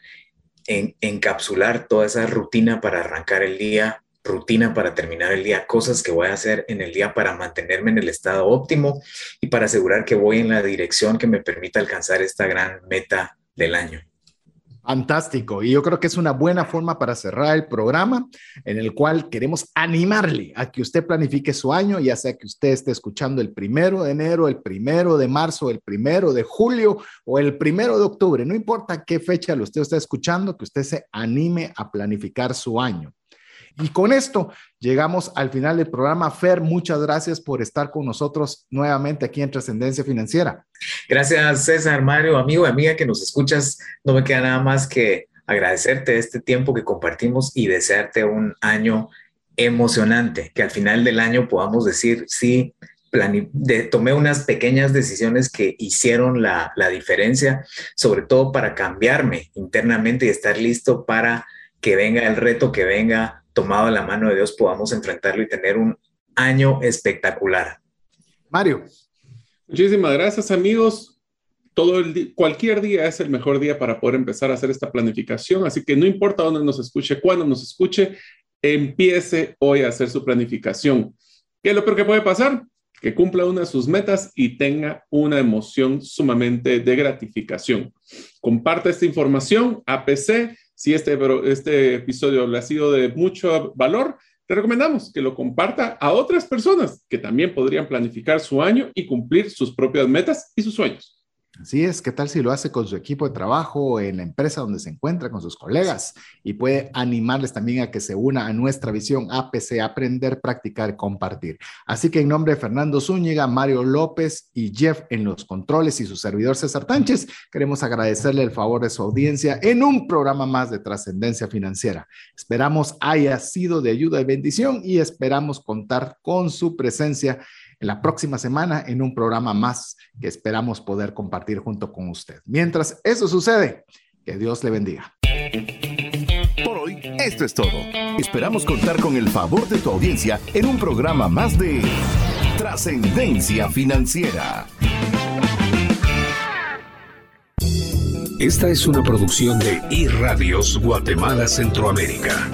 en, encapsular toda esa rutina para arrancar el día, rutina para terminar el día, cosas que voy a hacer en el día para mantenerme en el estado óptimo y para asegurar que voy en la dirección que me permita alcanzar esta gran meta del año. Fantástico. Y yo creo que es una buena forma para cerrar el programa en el cual queremos animarle a que usted planifique su año, ya sea que usted esté escuchando el primero de enero, el primero de marzo, el primero de julio o el primero de octubre. No importa qué fecha lo usted está escuchando, que usted se anime a planificar su año. Y con esto llegamos al final del programa. Fer, muchas gracias por estar con nosotros nuevamente aquí en Trascendencia Financiera. Gracias, César, Mario, amigo amiga que nos escuchas. No me queda nada más que agradecerte este tiempo que compartimos y desearte un año emocionante, que al final del año podamos decir, sí, tomé unas pequeñas decisiones que hicieron la diferencia, sobre todo para cambiarme internamente y estar listo para que venga el reto, que venga tomado la mano de Dios, podamos enfrentarlo y tener un año espectacular. Mario. Muchísimas gracias amigos. todo el cualquier día es el mejor día para poder empezar a hacer esta planificación, así que no importa dónde nos escuche, cuándo nos escuche, empiece hoy a hacer su planificación. ¿Qué es lo peor que puede pasar? Que cumpla una de sus metas y tenga una emoción sumamente de gratificación. Comparte esta información, APC, si este, este episodio le ha sido de mucho valor, te recomendamos que lo comparta a otras personas que también podrían planificar su año y cumplir sus propias metas y sus sueños. Así es, ¿qué tal si lo hace con su equipo de trabajo, en la empresa donde se encuentra, con sus colegas? Y puede animarles también a que se una a nuestra visión APC, aprender, practicar, compartir. Así que en nombre de Fernando Zúñiga, Mario López y Jeff en los controles y su servidor César Tánchez, queremos agradecerle el favor de su audiencia en un programa más de trascendencia financiera. Esperamos haya sido de ayuda y bendición y esperamos contar con su presencia en la próxima semana en un programa más que esperamos poder compartir junto con usted. Mientras eso sucede, que Dios le bendiga. Por hoy, esto es todo. Esperamos contar con el favor de tu audiencia en un programa más de Trascendencia Financiera. Esta es una producción de iRadios Guatemala Centroamérica.